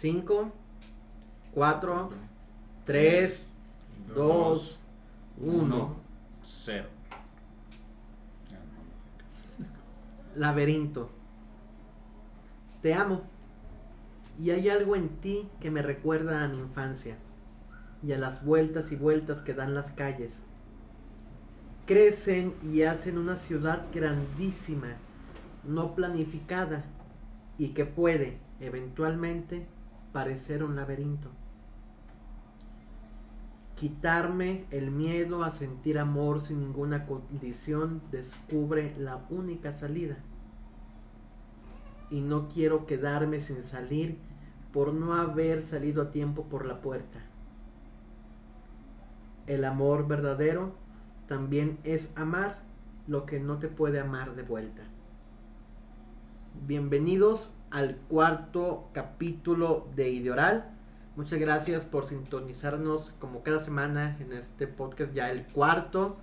5, 4, 3, 2, 1. 0. Laberinto. Te amo. Y hay algo en ti que me recuerda a mi infancia y a las vueltas y vueltas que dan las calles. Crecen y hacen una ciudad grandísima, no planificada y que puede, eventualmente, parecer un laberinto. Quitarme el miedo a sentir amor sin ninguna condición descubre la única salida. Y no quiero quedarme sin salir por no haber salido a tiempo por la puerta. El amor verdadero también es amar lo que no te puede amar de vuelta. Bienvenidos al cuarto capítulo de Ideoral. Muchas gracias por sintonizarnos como cada semana en este podcast, ya el cuarto.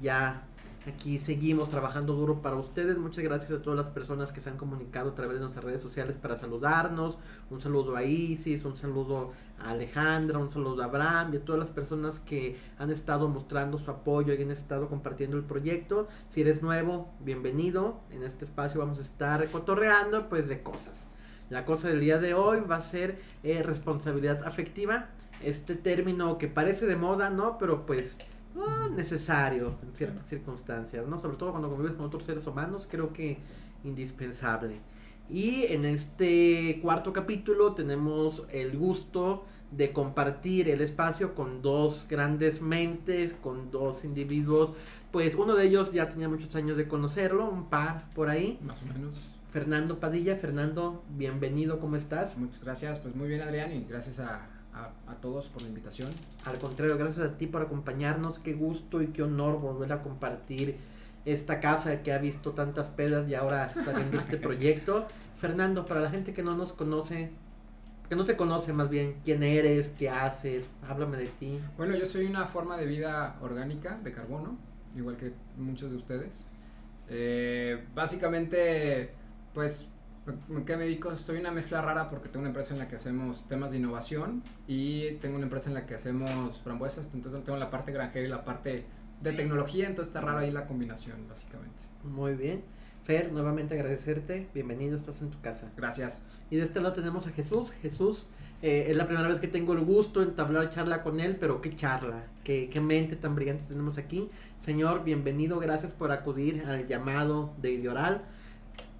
Ya aquí seguimos trabajando duro para ustedes. Muchas gracias a todas las personas que se han comunicado a través de nuestras redes sociales para saludarnos. Un saludo a Isis, un saludo a Alejandra, un saludo a Abraham y a todas las personas que han estado mostrando su apoyo y han estado compartiendo el proyecto. Si eres nuevo, bienvenido. En este espacio vamos a estar cotorreando pues de cosas. La cosa del día de hoy va a ser eh, responsabilidad afectiva. Este término que parece de moda, ¿no? Pero pues ah, necesario en ciertas circunstancias, ¿no? Sobre todo cuando convives con otros seres humanos, creo que indispensable. Y en este cuarto capítulo tenemos el gusto de compartir el espacio con dos grandes mentes, con dos individuos. Pues uno de ellos ya tenía muchos años de conocerlo, un par por ahí. Más o menos. Fernando Padilla. Fernando, bienvenido, ¿cómo estás? Muchas gracias, pues muy bien Adrián y gracias a, a, a todos por la invitación. Al contrario, gracias a ti por acompañarnos. Qué gusto y qué honor volver a compartir esta casa que ha visto tantas pedas y ahora está viendo este proyecto. Fernando, para la gente que no nos conoce, que no te conoce más bien, quién eres, qué haces, háblame de ti. Bueno, yo soy una forma de vida orgánica de carbono, igual que muchos de ustedes. Eh, básicamente, pues, ¿qué me dedico? Soy una mezcla rara porque tengo una empresa en la que hacemos temas de innovación y tengo una empresa en la que hacemos frambuesas, entonces tengo la parte granjera y la parte de tecnología, entonces está raro ahí la combinación, básicamente. Muy bien. Fer, nuevamente agradecerte. Bienvenido, estás en tu casa. Gracias. Y de este lado tenemos a Jesús. Jesús, eh, es la primera vez que tengo el gusto de entablar charla con él, pero qué charla, qué, qué mente tan brillante tenemos aquí. Señor, bienvenido, gracias por acudir al llamado de Ideoral.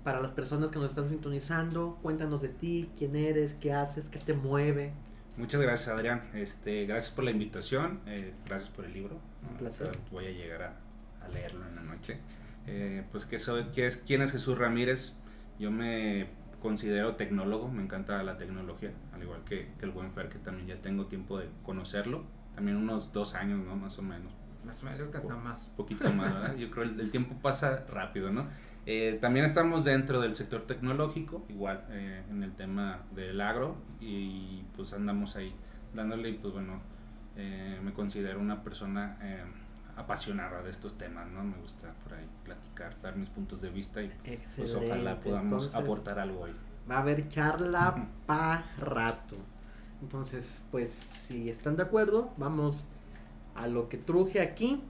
Para las personas que nos están sintonizando, cuéntanos de ti, quién eres, qué haces, qué te mueve. Muchas gracias, Adrián. Este, gracias por la invitación. eh, gracias por el libro. Un placer. Voy a llegar a, a leerlo en la noche. Eh, pues que soy, ¿quién es, quién es Jesús Ramírez? Yo me considero tecnólogo, me encanta la tecnología, al igual que, que el buen Fer, que también ya tengo tiempo de conocerlo. También unos dos años, ¿no? Más o menos. Más o menos, creo que hasta más. Un poquito más, ¿verdad? Yo creo el, el tiempo pasa rápido, ¿no? Eh, también estamos dentro del sector tecnológico, igual eh, en el tema del agro, y pues andamos ahí dándole, y pues bueno, eh, me considero una persona eh, apasionada de estos temas, ¿no? Me gusta por ahí platicar, dar mis puntos de vista y pues ojalá podamos Entonces, aportar algo hoy. Va a haber charla Ujú. pa rato. Entonces, pues si están de acuerdo, vamos a lo que truje aquí.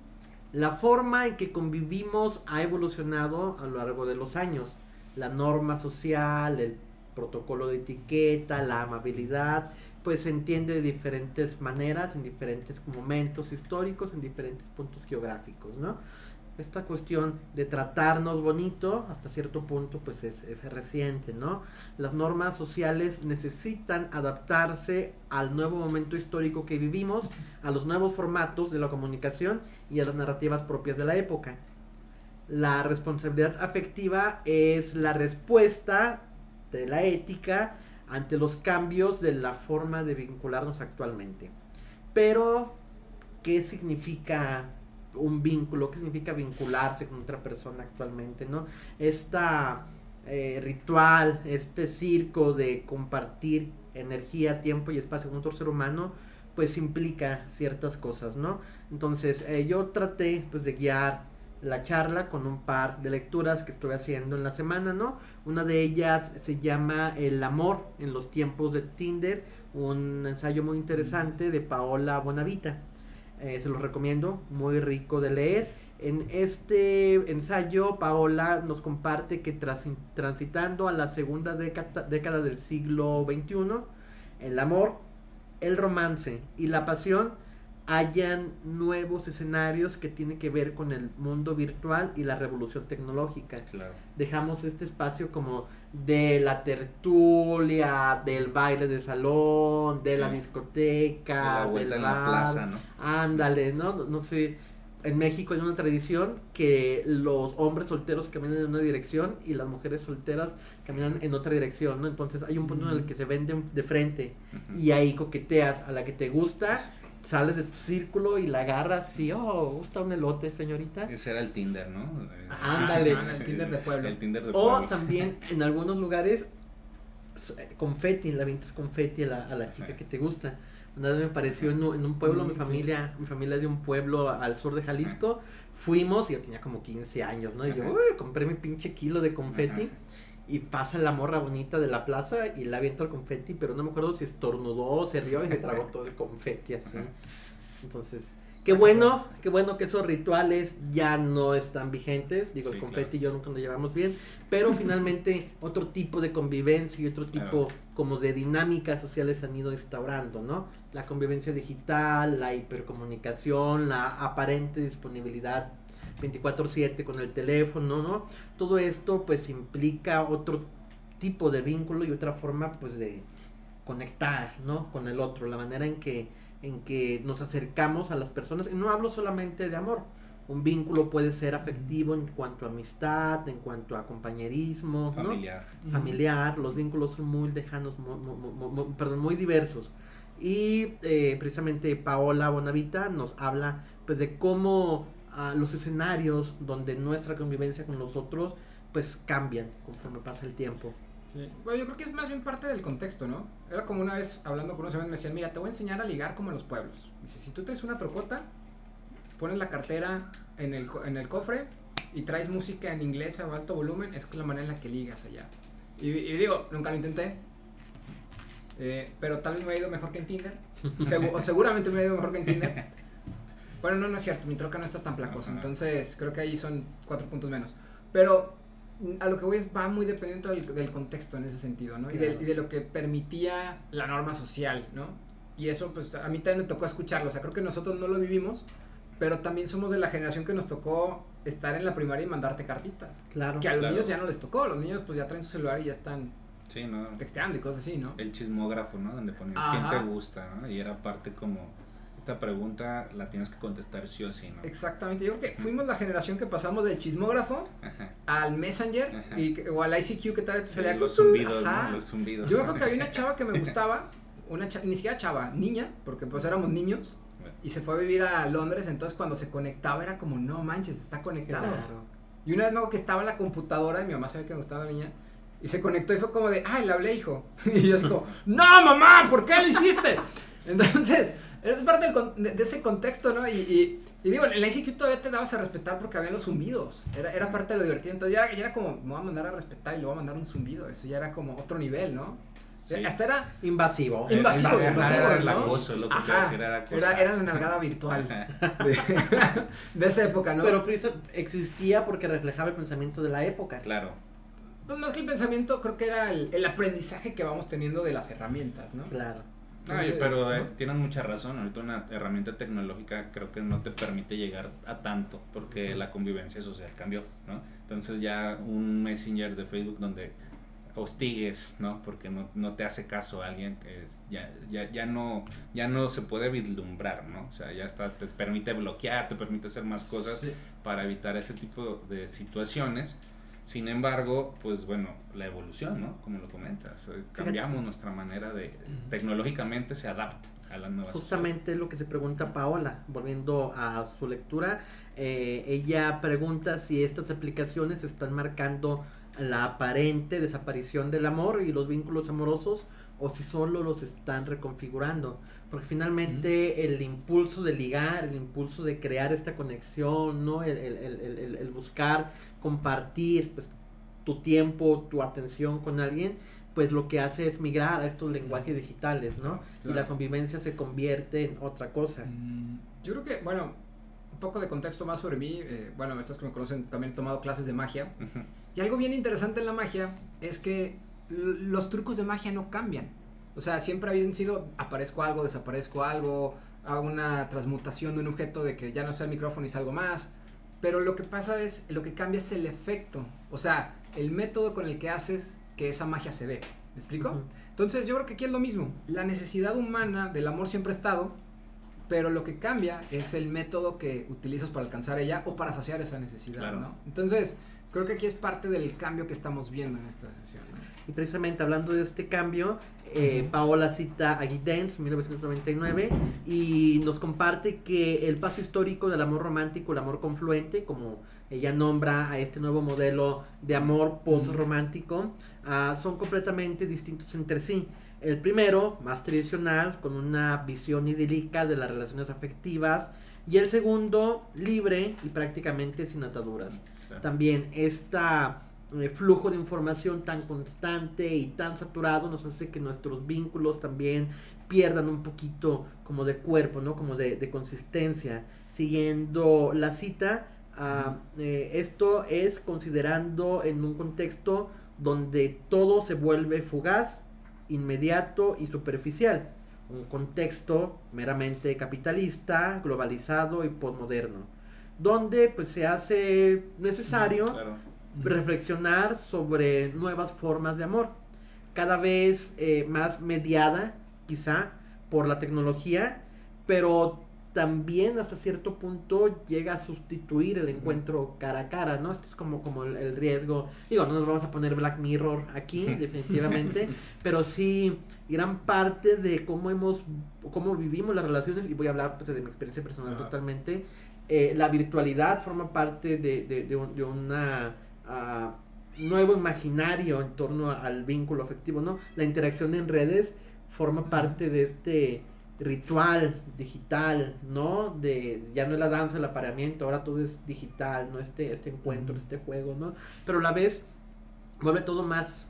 La forma en que convivimos ha evolucionado a lo largo de los años. La norma social, el protocolo de etiqueta, la amabilidad, pues se entiende de diferentes maneras, en diferentes momentos históricos, en diferentes puntos geográficos, ¿no? Esta cuestión de tratarnos bonito, hasta cierto punto, pues es, es reciente, ¿no? Las normas sociales necesitan adaptarse al nuevo momento histórico que vivimos, a los nuevos formatos de la comunicación y a las narrativas propias de la época. La responsabilidad afectiva es la respuesta de la ética ante los cambios de la forma de vincularnos actualmente. Pero, ¿qué significa un vínculo? ¿Qué significa vincularse con otra persona actualmente? ¿No? Esta eh, ritual, este circo de compartir energía, tiempo y espacio con otro ser humano, pues implica ciertas cosas, ¿no? Entonces, eh, yo traté pues de guiar la charla con un par de lecturas que estoy haciendo en la semana, ¿no? Una de ellas se llama El amor en los tiempos de Tinder, un ensayo muy interesante de Paola Bonavita. Eh, se los recomiendo, muy rico de leer. En este ensayo, Paola nos comparte que tras, transitando a la segunda década, década del siglo XXI, el amor, el romance y la pasión hayan nuevos escenarios que tienen que ver con el mundo virtual y la revolución tecnológica. Dejamos este espacio como de la tertulia, del baile de salón, de la discoteca, de la, la plaza, ¿no? Ándale, ¿no? No sé. En México hay una tradición que los hombres solteros caminan en una dirección y las mujeres solteras caminan en otra dirección, ¿no? Entonces hay un punto en el que se venden de frente y ahí coqueteas a la que te gusta sales de tu círculo y la agarras y, oh, gusta un elote, señorita. Ese era el Tinder, ¿no? Ándale. el Tinder de pueblo. El Tinder de pueblo. O también en algunos lugares, confeti, la es confeti a la, a la chica que te gusta. Una vez me pareció en, un pueblo, mi familia, mi familia es de un pueblo al sur de Jalisco, fuimos y yo tenía como 15 años, ¿no? Y yo, uy, compré mi pinche kilo de confeti y pasa la morra bonita de la plaza y la avienta el confeti, pero no me acuerdo si estornudó, se rió y se tragó todo el confeti así. Entonces, qué bueno, qué bueno que esos rituales ya no están vigentes. Digo, el confeti y yo nunca nos llevamos bien, pero finalmente otro tipo de convivencia y otro tipo como de dinámicas sociales han ido instaurando, ¿no? La convivencia digital, la hipercomunicación, la aparente disponibilidad 24/7 con el teléfono, ¿no? Todo esto pues implica otro tipo de vínculo y otra forma pues de conectar, ¿no? Con el otro, la manera en que, en que nos acercamos a las personas. Y no hablo solamente de amor, un vínculo puede ser afectivo en cuanto a amistad, en cuanto a compañerismo, familiar. Familiar, los vínculos son muy lejanos, perdón, muy diversos. Y eh, precisamente Paola Bonavita nos habla pues de cómo a los escenarios donde nuestra convivencia con los otros pues cambian conforme pasa el tiempo. Sí. Bueno, yo creo que es más bien parte del contexto, ¿no? Era como una vez hablando con unos amigos me decían, mira, te voy a enseñar a ligar como en los pueblos. Dice, si tú traes una trocota, pones la cartera en el, en el cofre y traes música en inglés a alto volumen, es la manera en la que ligas allá. Y, digo, nunca lo intenté, eh, pero tal vez me ha ido mejor que en Tinder. o seguramente me ha ido mejor que en Tinder. Bueno, no, no es cierto, mi troca no está tan placosa, entonces creo que ahí son cuatro puntos menos. Pero a lo que voy es, va muy dependiendo del, contexto en ese sentido, ¿no? Y, de, lo que permitía la norma social, ¿no? Y eso, pues a mí también me tocó escucharlo, o sea, creo que nosotros no lo vivimos, pero también somos de la generación que nos tocó estar en la primaria y mandarte cartitas. Claro. Que a los niños ya no les tocó, los niños pues ya traen su celular y ya están sí, ¿no? texteando y cosas así, ¿no? El chismógrafo, ¿no? Donde ponías quién te gusta, ¿no? Y era parte como esta pregunta la tienes que contestar sí o sí, ¿no? Exactamente, yo creo que fuimos la generación que pasamos del chismógrafo al Messenger y, o al ICQ que tal vez se le los zumbidos, ¿no? Los zumbidos. Yo creo que había una chava que me gustaba, una ni siquiera chava, niña, porque pues éramos niños y se fue a vivir a Londres, entonces cuando se conectaba era como, no manches, está conectado. Y una vez me que estaba en la computadora y mi mamá sabía que me gustaba la niña. Y se conectó y fue como de, ay, le hablé, hijo. Y yo así como, no, mamá, ¿por qué lo hiciste? Entonces, es parte de, ese contexto, ¿no? Y, y, digo, en la ICQ todavía te dabas a respetar porque había los zumbidos. Era, era parte de lo divertido. Entonces ya, ya, era como, me voy a mandar a respetar y le voy a mandar un zumbido. Eso ya era como otro nivel, ¿no? Hasta era invasivo. Invasivo, invasivo, era el acoso, lo que Ajá, decir, era, era, era la nalgada virtual de, esa época, ¿no? Pero Freeza existía porque reflejaba el pensamiento de la época. Claro. Pues más que el pensamiento, creo que era el, el aprendizaje que vamos teniendo de las herramientas, ¿no? Claro pero eh, tienen mucha razón. Ahorita una herramienta tecnológica creo que no te permite llegar a tanto porque la convivencia social cambió, ¿no? Entonces ya un messenger de Facebook donde hostigues, ¿no? Porque no, no te hace caso a alguien que es, ya, ya, ya, no, ya no se puede vislumbrar, ¿no? O sea, ya está, te permite bloquear, te permite hacer más cosas para evitar ese tipo de situaciones sin embargo, pues bueno, la evolución, ¿no? Como lo comentas, eh, cambiamos nuestra manera de, tecnológicamente se adapta a las nuevas. Justamente lo que se pregunta Paola, volviendo a su lectura, eh, ella pregunta si estas aplicaciones están marcando la aparente desaparición del amor y los vínculos amorosos o si solo los están reconfigurando. Porque finalmente el impulso de ligar, el impulso de crear esta conexión, ¿no? El, el, el, el, buscar compartir pues, tu tiempo, tu atención con alguien, pues lo que hace es migrar a estos lenguajes digitales, ¿no? Y la convivencia se convierte en otra cosa. Mm, yo creo que, bueno, un poco de contexto más sobre mí, eh, bueno, estos que me conocen también he tomado clases de magia. Y algo bien interesante en la magia es que los trucos de magia no cambian. O sea, siempre habían sido, aparezco algo, desaparezco algo, hago una transmutación de un objeto de que ya no sea el micrófono y salgo más. Pero lo que pasa es, lo que cambia es el efecto. O sea, el método con el que haces que esa magia se dé. ¿Me explico? Entonces yo creo que aquí es lo mismo. La necesidad humana del amor siempre ha estado, pero lo que cambia es el método que utilizas para alcanzar ella o para saciar esa necesidad, ¿no? Entonces, creo que aquí es parte del cambio que estamos viendo en esta sesión. Y precisamente hablando de este cambio, eh, Paola cita a Guy Dance, 1999, y nos comparte que el paso histórico del amor romántico, el amor confluente, como ella nombra a este nuevo modelo de amor post-romántico, ah, son completamente distintos entre sí. El primero, más tradicional, con una visión idílica de las relaciones afectivas, y el segundo, libre y prácticamente sin ataduras. También esta eh, flujo de información tan constante y tan saturado nos hace que nuestros vínculos también pierdan un poquito como de cuerpo, ¿no? Como de, consistencia. Siguiendo la cita, eh, esto es considerando en un contexto donde todo se vuelve fugaz, inmediato y superficial. Un contexto meramente capitalista, globalizado y postmoderno. Donde pues se hace necesario reflexionar sobre nuevas formas de amor, cada vez eh, más mediada quizá por la tecnología, pero también hasta cierto punto llega a sustituir el encuentro cara a cara, ¿no? Este es como, como el, riesgo, digo, no nos vamos a poner Black Mirror aquí, definitivamente, pero sí gran parte de cómo hemos, cómo vivimos las relaciones, y voy a hablar pues, de mi experiencia personal totalmente, eh, la virtualidad forma parte de, de, de una nuevo imaginario en torno al vínculo afectivo, ¿no? La interacción en redes forma parte de este ritual digital, ¿no? De ya no es la danza, el apareamiento, ahora todo es digital, ¿no? Este, este encuentro, este juego, ¿no? Pero a la vez vuelve todo más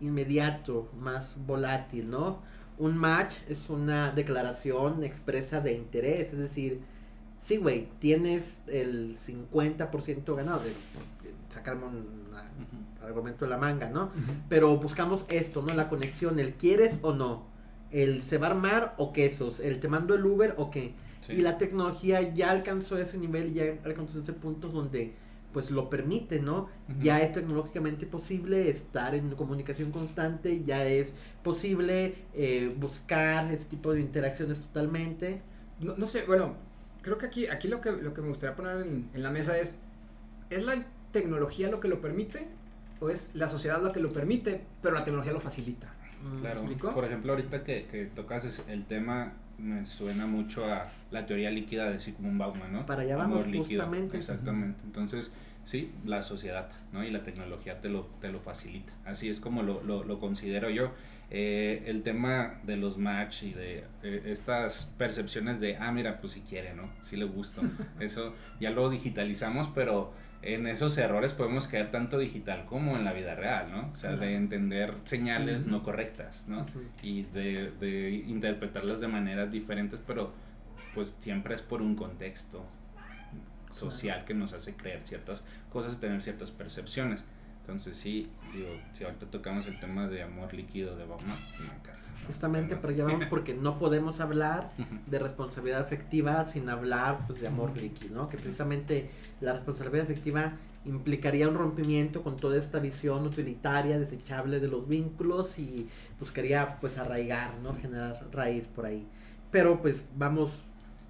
inmediato, más volátil, ¿no? Un match es una declaración expresa de interés, es decir, sí, güey, tienes el 50% ganado, de, sacarme un argumento de la manga, ¿no? Pero buscamos esto, ¿no? La conexión, el quieres o no, el se va a armar o quesos, el te mando el Uber o qué. Y la tecnología ya alcanzó ese nivel, ya alcanzó ese punto donde pues lo permite, ¿no? Ya es tecnológicamente posible estar en comunicación constante, ya es posible eh, buscar ese tipo de interacciones totalmente. No, no, sé, bueno, creo que aquí, aquí lo, que, lo que me gustaría poner en, en la mesa es, ¿es la tecnología lo que lo permite o es la sociedad lo que lo permite, pero la tecnología lo facilita. Mm, claro. Por ejemplo, ahorita que, que tocas el tema, me suena mucho a la teoría líquida de Sigmund Bauman, ¿no? Para allá vamos, justamente. Exactamente. Entonces, sí, la sociedad, ¿no? Y la tecnología te lo, te lo facilita. Así es como lo, lo, lo considero yo. Eh, el tema de los match y de eh, estas percepciones de, ah, mira, pues si quiere, ¿no? Si le gusto. Eso ya lo digitalizamos, pero en esos errores podemos caer tanto digital como en la vida real, ¿no? O sea, de entender señales no correctas, ¿no? Y de, de, interpretarlas de maneras diferentes, pero pues siempre es por un contexto social que nos hace creer ciertas cosas y tener ciertas percepciones. Entonces sí, digo, si ahorita tocamos el tema de amor líquido de Bauman, me encanta. Justamente, pero ya vamos porque no podemos hablar de responsabilidad afectiva sin hablar pues, de amor líquido, ¿no? Que precisamente la responsabilidad afectiva implicaría un rompimiento con toda esta visión utilitaria, desechable de los vínculos y buscaría pues arraigar, ¿no? Generar raíz por ahí. Pero pues vamos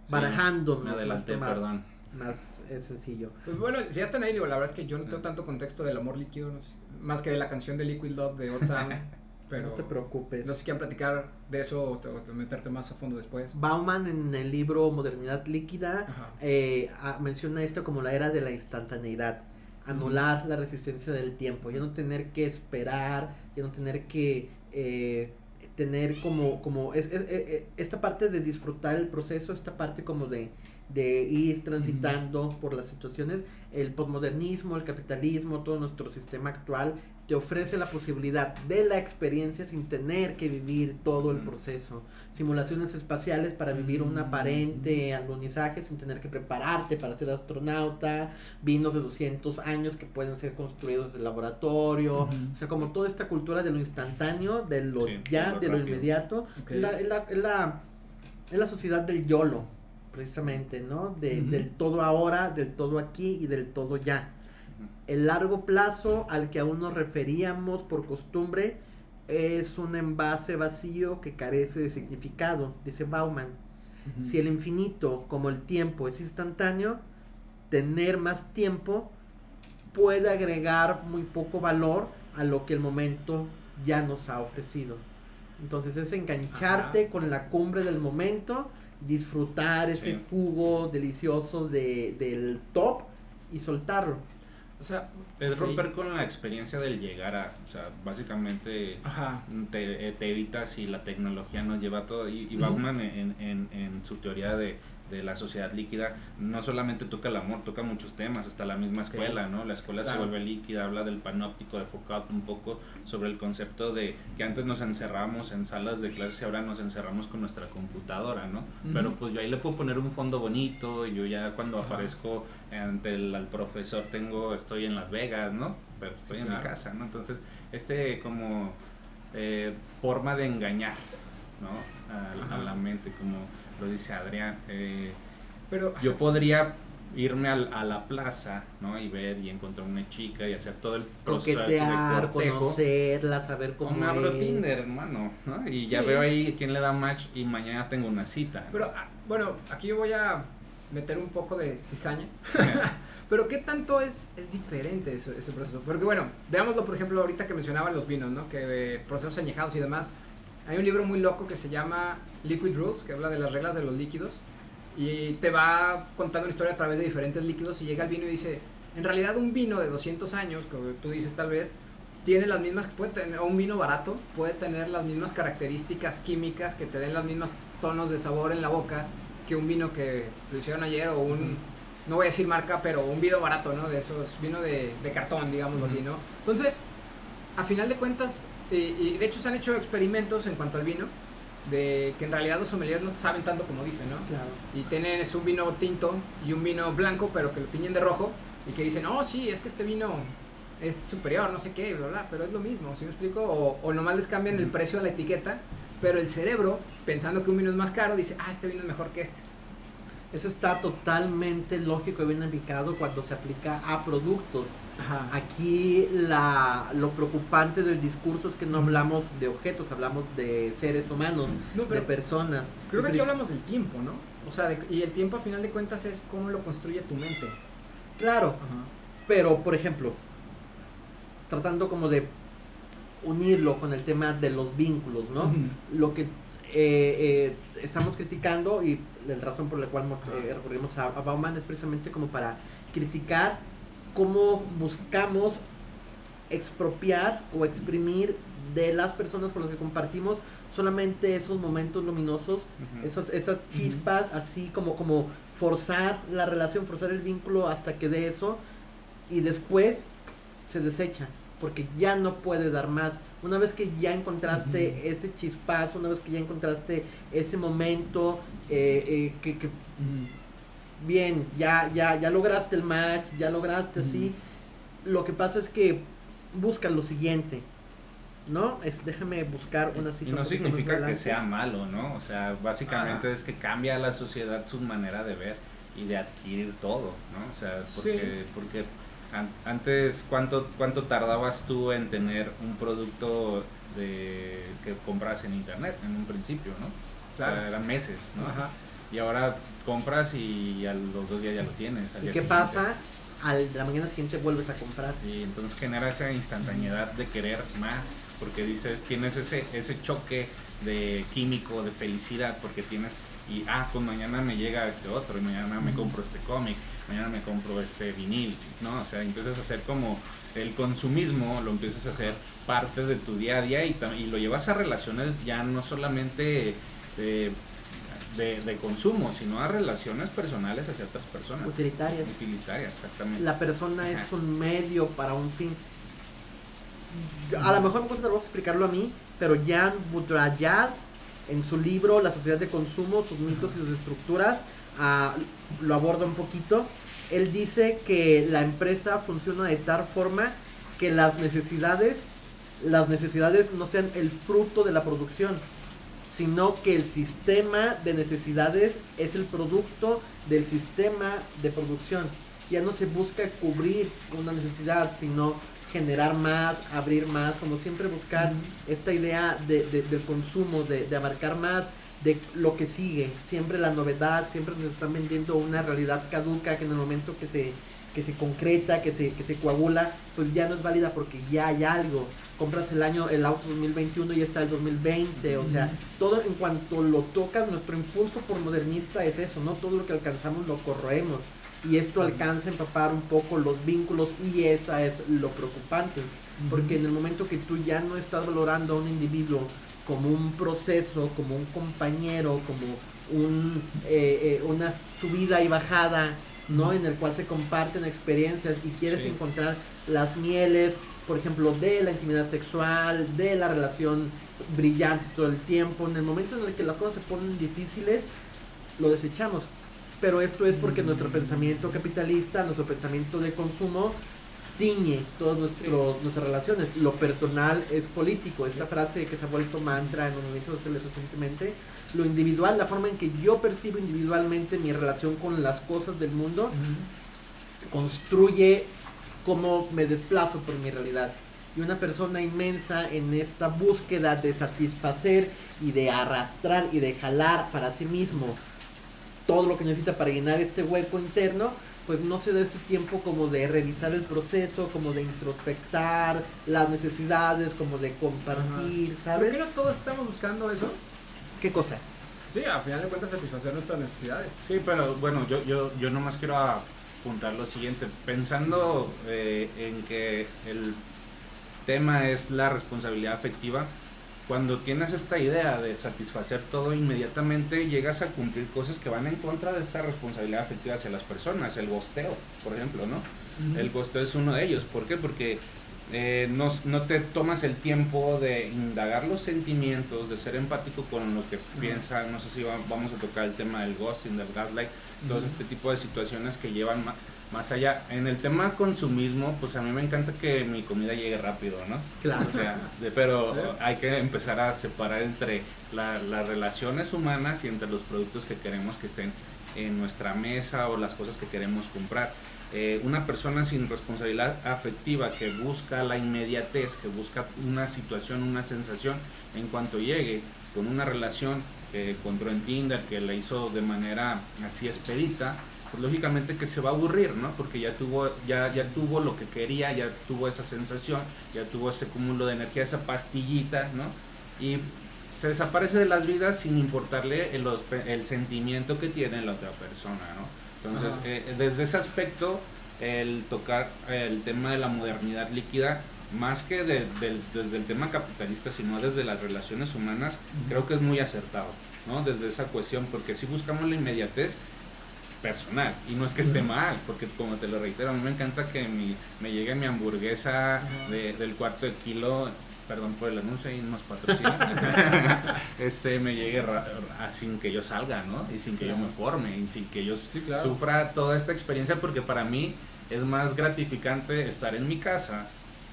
barajando. me adelanté, perdón más es sencillo. Pues bueno, si ya están ahí, digo, la verdad es que yo no tengo tanto contexto del amor líquido, más que de la canción de Liquid Love de Otam. pero no te preocupes. No sé si quieren platicar de eso o, meterte más a fondo después. Bauman en el libro Modernidad Líquida eh, menciona esto como la era de la instantaneidad. Anular la resistencia del tiempo, ya no tener que esperar, ya no tener que eh, tener como, como es, es- es- es- esta parte de disfrutar el proceso, esta parte como de, de ir transitando por las situaciones, el posmodernismo, el capitalismo, todo nuestro sistema actual te ofrece la posibilidad de la experiencia sin tener que vivir todo el proceso. Simulaciones espaciales para vivir un aparente alunizaje sin tener que prepararte para ser astronauta, vinos de 200 años que pueden ser construidos en laboratorio, o sea, como toda esta cultura de lo instantáneo, de lo Sí, ya, de lo rápido. inmediato, Ok. es, la, la, es, la, la sociedad del YOLO, precisamente, ¿no? De. Del todo ahora, del todo aquí y del todo ya. El largo plazo al que aún nos referíamos por costumbre es un envase vacío que carece de significado, dice Bauman. Si el infinito, como el tiempo, es instantáneo, tener más tiempo puede agregar muy poco valor a lo que el momento ya nos ha ofrecido. Entonces es engancharte Ajá. con la cumbre del momento, disfrutar ese Sí. jugo delicioso de, del top y soltarlo. O sea, Es romper con la experiencia del llegar a, o sea, básicamente te, eh, te evitas y la tecnología nos lleva a todo. Y, y. Bauman en, en, en su teoría de, de la sociedad líquida no solamente toca el amor, toca muchos temas, hasta la misma escuela, ¿no? La escuela Claro. se vuelve líquida, habla del panóptico de Foucault un poco sobre el concepto de que antes nos encerramos en salas de clases y ahora nos encerramos con nuestra computadora, ¿no? Pero pues yo ahí le puedo poner un fondo bonito y yo ya cuando aparezco ante el al profesor tengo estoy en Las Vegas, ¿no? Pero estoy Sí, en mi claro. casa, ¿no? Entonces, este como eh, forma de engañar, ¿no? A, la mente, como lo dice Adrián. eh, Pero yo podría irme a la plaza, ¿no? Y ver y encontrar una chica y hacer todo el proceso de cortejo. conocerla, saber O cómo me abro es. Tinder, hermano, ¿no? Y ya veo ahí quién le da match y mañana tengo una cita. Pero ah, bueno, aquí yo voy a meter un poco de cizaña. Pero ¿qué tanto es, es diferente ese, ese proceso? Porque bueno, veámoslo por ejemplo ahorita que mencionaba los vinos, ¿no? Que eh, procesos añejados y demás. Hay un libro muy loco que se llama Liquid Rules, que habla de las reglas de los líquidos. Y te va contando una historia a través de diferentes líquidos y llega el vino y dice, en realidad un vino de 200 años, como tú dices tal vez, tiene las mismas, puede tener, o un vino barato, puede tener las mismas características químicas que te den los mismos tonos de sabor en la boca que un vino que lo hicieron ayer o un, no voy a decir marca, pero un vino barato, ¿no? De esos, vino de, de cartón, digamos así, ¿no? Entonces, a final de cuentas, eh, y de hecho se han hecho experimentos en cuanto al vino, de que en realidad los sommeliers no saben tanto como dicen, ¿no? Claro. y tienen es un vino tinto y un vino blanco, pero que lo tiñen de rojo y que dicen, oh, sí, es que este vino es superior, no sé qué, bla, bla, pero es lo mismo, ¿sí me explico? O, o nomás les cambian el precio a la etiqueta, pero el cerebro, pensando que un vino es más caro, dice, ah, este vino es mejor que este. Eso está totalmente lógico y bien ubicado cuando se aplica a productos. Ajá. Aquí la, lo preocupante del discurso es que no hablamos de objetos, hablamos de seres humanos, No, de personas. creo que aquí hablamos del tiempo, ¿no? O sea, de- y el tiempo a final de cuentas es cómo lo construye tu mente. Claro, Ajá. pero por ejemplo, tratando como de unirlo con el tema de los vínculos, ¿no? Lo que eh, eh, estamos criticando y la razón por la cual eh, recurrimos a, a Bauman es precisamente como para criticar cómo buscamos expropiar o exprimir de las personas con las que compartimos solamente esos momentos luminosos, esas, esas chispas, así como, como forzar la relación, forzar el vínculo hasta que dé eso y después se desecha porque ya no puede dar más. Una vez que ya encontraste ese chispazo, una vez que ya encontraste ese momento eh, eh, que, que bien, ya, ya, ya lograste el match, ya lograste así. Lo que pasa es que busca lo siguiente, ¿no? Es, déjame buscar una cita. Y no significa que sea malo, ¿no? O sea, básicamente es que cambia la sociedad su manera de ver y de adquirir todo, ¿no? O sea, porque, Sí. porque an- antes, ¿cuánto, ¿cuánto tardabas tú en tener un producto de, que compras en internet en un principio, ¿no? O sea, eran meses, ¿no? Ajá. Y ahora compras y a los dos días ya lo tienes. al ¿Y día qué siguiente. pasa? Al, la mañana siguiente vuelves a comprar. Y entonces genera esa instantaneidad de querer más, porque dices, tienes ese, ese choque de químico, de felicidad, porque tienes y ah, pues mañana me llega este otro, y mañana me compro este cómic, mañana me compro este vinil, ¿no? O sea, empiezas a hacer como el consumismo, lo empiezas a hacer parte de tu día a día y, y lo llevas a relaciones ya no solamente de, de, consumo, sino a relaciones personales hacia otras personas. Utilitarias. Utilitarias, exactamente. La persona es un medio para un fin. A lo mejor me cuesta trabajo explicarlo a mí, pero Jan Budrayad, en su libro La sociedad de consumo, sus mitos y sus estructuras, ah, lo aborda un poquito. Él dice que la empresa funciona de tal forma que las necesidades, las necesidades no sean el fruto de la producción, sino que el sistema de necesidades es el producto del sistema de producción. Ya no se busca cubrir una necesidad, sino generar más, abrir más, como siempre buscar esta idea de, del consumo, de, de, abarcar más de lo que sigue, siempre la novedad, siempre nos están vendiendo una realidad caduca que en el momento que se, que se concreta, que se, que se coagula, pues ya no es válida porque ya hay algo. Compras el año, el auto 2021 y está el 2020, o sea, todo en cuanto lo tocas, nuestro impulso por modernista es eso, ¿no? Todo lo que alcanzamos lo corroemos y esto alcanza a empapar un poco los vínculos y esa es lo preocupante, porque en el momento que tú ya no estás valorando a un individuo como un proceso, como un compañero, como un, eh, eh, una subida y bajada, ¿no? En el cual se comparten experiencias y quieres encontrar las mieles, por ejemplo, de la intimidad sexual, de la relación brillante todo el tiempo. En el momento en el que las cosas se ponen difíciles, lo desechamos pero esto es porque nuestro pensamiento capitalista, nuestro pensamiento de consumo, tiñe todas nuestras relaciones. Lo personal es político. Esta frase que se ha vuelto mantra en los movimientos sociales recientemente. Lo individual, la forma en que yo percibo individualmente mi relación con las cosas del mundo, construye cómo me desplazo por mi realidad. Y una persona inmensa en esta búsqueda de satisfacer y de arrastrar y de jalar para sí mismo todo lo que necesita para llenar este hueco interno, pues no se da este tiempo como de revisar el proceso, como de introspectar las necesidades, como de compartir, ¿sabes? Pero todos estamos buscando eso. ¿Qué cosa? Sí, a final de cuentas satisfacer nuestras necesidades. Sí, pero bueno, yo, yo, yo nomás quiero apuntar lo siguiente, pensando eh, en que el tema es la responsabilidad afectiva, cuando tienes esta idea de satisfacer todo inmediatamente, llegas a cumplir cosas que van en contra de esta responsabilidad afectiva hacia las personas. El gosteo, por ejemplo, ¿no? El gosteo es uno de ellos. ¿Por qué? Porque eh, no, no, te tomas el tiempo de indagar los sentimientos, de ser empático con lo que piensa. No sé si vamos a tocar el tema del ghosting, del gaslight, todo este tipo de situaciones que llevan más allá. En el tema consumismo, pues a mí me encanta que mi comida llegue rápido, ¿no? Claro. O sea, pero hay que empezar a separar entre las relaciones humanas y entre los productos que queremos que estén en nuestra mesa o las cosas que queremos comprar. Eh, una persona sin responsabilidad afectiva que busca la inmediatez, que busca una situación, una sensación, en cuanto llegue con una relación que encontró en Tinder, que la hizo de manera así expedita, pues lógicamente que se va a aburrir, ¿no? Porque ya tuvo, ya, ya tuvo lo que quería, ya tuvo esa sensación, ya tuvo ese cúmulo de energía, esa pastillita, ¿no? Y se desaparece de las vidas sin importarle el, el sentimiento que tiene la otra persona, ¿no? Entonces, eh, desde ese aspecto, el tocar el tema de la modernidad líquida, más que desde el tema capitalista, sino desde las relaciones humanas, creo que es muy acertado, ¿no? Desde esa cuestión, porque si buscamos la inmediatez, personal. Y no es que esté mal, porque como te lo reitero, a mí me encanta que mi, me llegue mi hamburguesa del cuarto de kilo, perdón por el anuncio y nos patrocina, este me llegue sin que yo salga, ¿no? Y sin que yo me forme, y sin que yo sufra toda esta experiencia, porque para mí es más gratificante estar en mi casa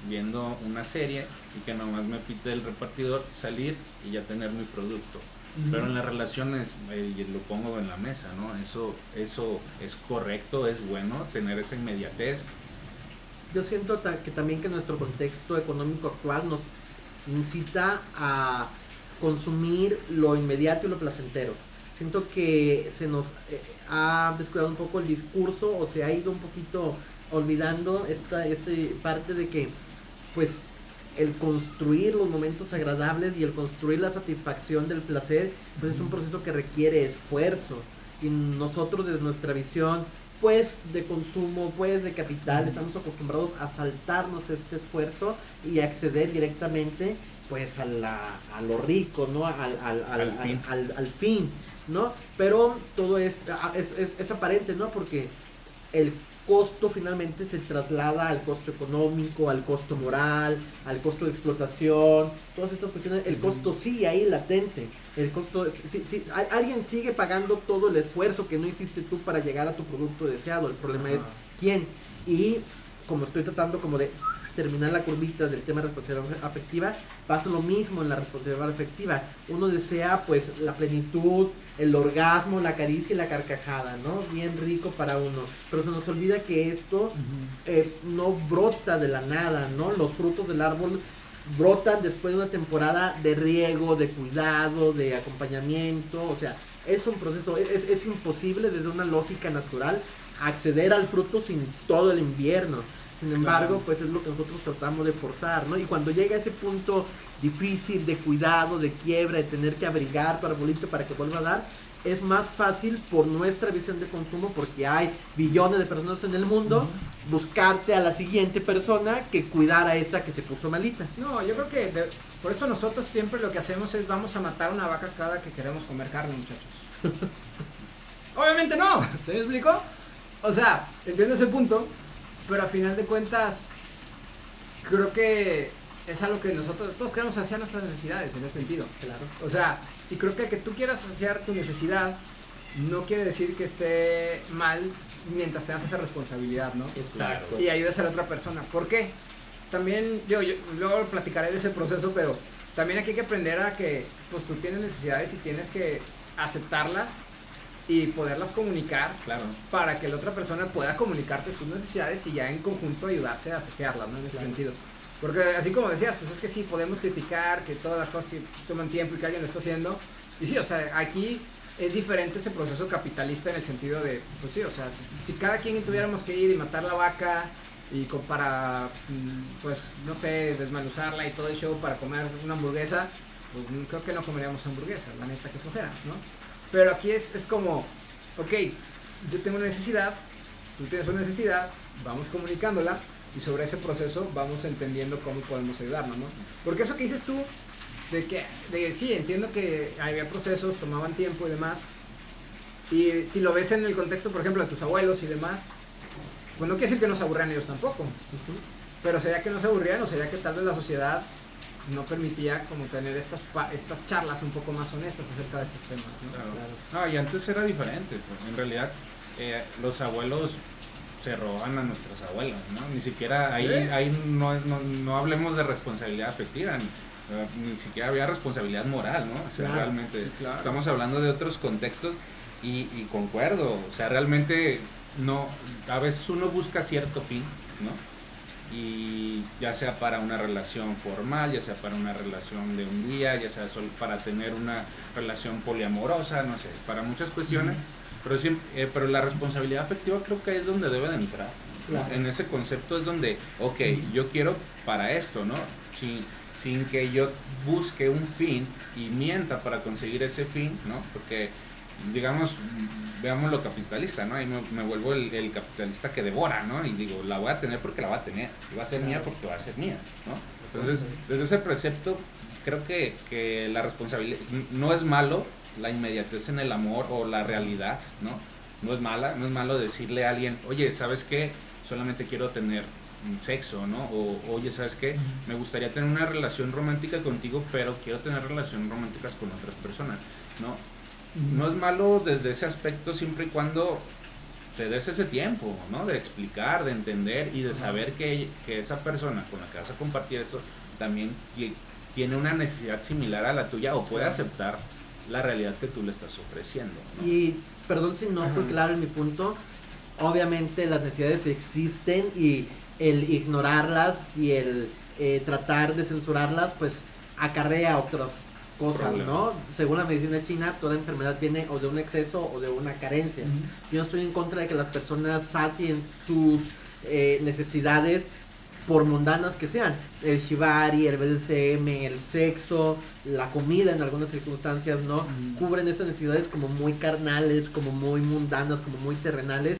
viendo una serie y que nomás me pite el repartidor, salir y ya tener mi producto. Pero en las relaciones, eh, lo pongo en la mesa, ¿no? Eso, eso es correcto, es bueno, tener esa inmediatez. Yo siento que también que nuestro contexto económico actual nos incita a consumir lo inmediato y lo placentero. Siento que se nos eh, ha descuidado un poco el discurso o se ha ido un poquito olvidando esta, esta parte de que, pues, el construir los momentos agradables y el construir la satisfacción del placer, pues es un proceso que requiere esfuerzo. Y nosotros desde nuestra visión, pues de consumo, pues de capital, estamos acostumbrados a saltarnos este esfuerzo y acceder directamente pues a, la, a lo rico, ¿no? Al, al, al, Al fin. fin, ¿no? Pero todo es, es, es- es aparente, ¿no? Porque el costo finalmente se traslada al costo económico, al costo moral, al costo de explotación, todas estas cuestiones, el costo sigue ahí latente, el costo, sí, sí, alguien sigue pagando todo el esfuerzo que no hiciste tú para llegar a tu producto deseado, el problema es quién, y como estoy tratando como de terminar la curvita del tema de responsabilidad afectiva, pasa lo mismo en la responsabilidad afectiva. Uno desea pues la plenitud, el orgasmo, la caricia y la carcajada, ¿no? Bien rico para uno. Pero se nos olvida que esto eh, no brota de la nada, ¿no? Los frutos del árbol brotan después de una temporada de riego, de cuidado, de acompañamiento, o sea, es un proceso, es, es imposible desde una lógica natural acceder al fruto sin todo el invierno. Sin embargo, Claro. pues es lo que nosotros tratamos de forzar, ¿no? Y cuando llega ese punto difícil de cuidado, de quiebra, de tener que abrigar tu arbolito para que vuelva a dar, es más fácil por nuestra visión de consumo, porque hay billones de personas en el mundo, buscarte a la siguiente persona que cuidar a esta que se puso malita. No, yo creo que de- por eso nosotros siempre lo que hacemos es vamos a matar una vaca cada que queremos comer carne, muchachos. Obviamente no, ¿se me explicó? O sea, entiendo ese punto, pero a final de cuentas creo que es algo que nosotros todos queremos saciar nuestras necesidades en ese sentido. Claro. O sea, y creo que que tú quieras saciar tu necesidad no quiere decir que esté mal mientras tengas esa responsabilidad, ¿no? Exacto. y ayudes a la otra persona. ¿Por qué? También, yo, yo luego platicaré de ese proceso, pero también aquí hay que aprender a que pues tú tienes necesidades y tienes que aceptarlas y poderlas comunicar Claro. para que la otra persona pueda comunicarte sus necesidades y ya en conjunto ayudarse a saciarlas, ¿no? En ese Claro. sentido. Porque así como decías, pues es que sí, podemos criticar que todas las cosas toman tiempo y que alguien lo está haciendo. Y sí, o sea, aquí es diferente ese proceso capitalista en el sentido de, pues sí, o sea, si, si cada quien tuviéramos que ir y matar la vaca y co- para, mm, pues, no sé, desmenuzarla y todo el show para comer una hamburguesa, pues mm, creo que no comeríamos hamburguesas, la neta que flojera, ¿no? Pero aquí es, es como, ok, yo tengo una necesidad, tú tienes una necesidad, vamos comunicándola y sobre ese proceso vamos entendiendo cómo podemos ayudarnos, ¿no? Porque eso que dices tú, de que, de sí, entiendo que había procesos, tomaban tiempo y demás, y si lo ves en el contexto, por ejemplo, de tus abuelos y demás, pues no quiere decir que nos aburrían ellos tampoco, pero sería que no se aburrían o sería que tal vez la sociedad no permitía como tener estas, pa- estas charlas un poco más honestas acerca de estos temas, ¿no? Claro. No, y antes era diferente. pues, en realidad, eh, los abuelos se roban a nuestras abuelas, ¿no? Ni siquiera ahí, ahí no, no, no hablemos de responsabilidad afectiva, ni, eh, ni siquiera había responsabilidad moral, ¿no? O sea, Claro, realmente sí, claro. estamos hablando de otros contextos y, y concuerdo, o sea, realmente no, a veces uno busca cierto fin, ¿no? y ya sea para una relación formal, ya sea para una relación de un día, ya sea solo para tener una relación poliamorosa, no sé, para muchas cuestiones, pero, siem- eh, pero la responsabilidad afectiva creo que es donde debe de entrar. En ese concepto es donde, ok, yo quiero para esto, ¿no? Sin, sin que yo busque un fin y mienta para conseguir ese fin, ¿no? Porque digamos, veamos lo capitalista, ¿no? Ahí me, me vuelvo el, el capitalista que devora, ¿no? Y digo, la voy a tener porque la va a tener, y va a ser mía porque va a ser mía, ¿no? Entonces, desde ese precepto, creo que, que la responsabilidad, no es malo la inmediatez en el amor o la realidad, ¿no? No es mala, no es malo decirle a alguien, oye, ¿sabes qué? Solamente quiero tener mm, sexo, ¿no? O, oye, ¿sabes qué? Me gustaría tener una relación romántica contigo, pero quiero tener relaciones románticas con otras personas, ¿no? no es malo desde ese aspecto siempre y cuando te des ese tiempo, ¿no? De explicar, de entender y de saber que, que esa persona con la que vas a compartir eso también ti- tiene una necesidad similar a la tuya o puede aceptar la realidad que tú le estás ofreciendo. ¿no? Y perdón si no fue claro en mi punto, obviamente las necesidades existen y el ignorarlas y el eh, tratar de censurarlas pues acarrea otras cosas, Problema. ¿no? Según la medicina china, toda enfermedad viene o de un exceso o de una carencia. Yo no estoy en contra de que las personas sacien sus eh, necesidades por mundanas que sean. El shibari, el BDSM, el sexo, la comida en algunas circunstancias, ¿no? Cubren estas necesidades como muy carnales, como muy mundanas, como muy terrenales.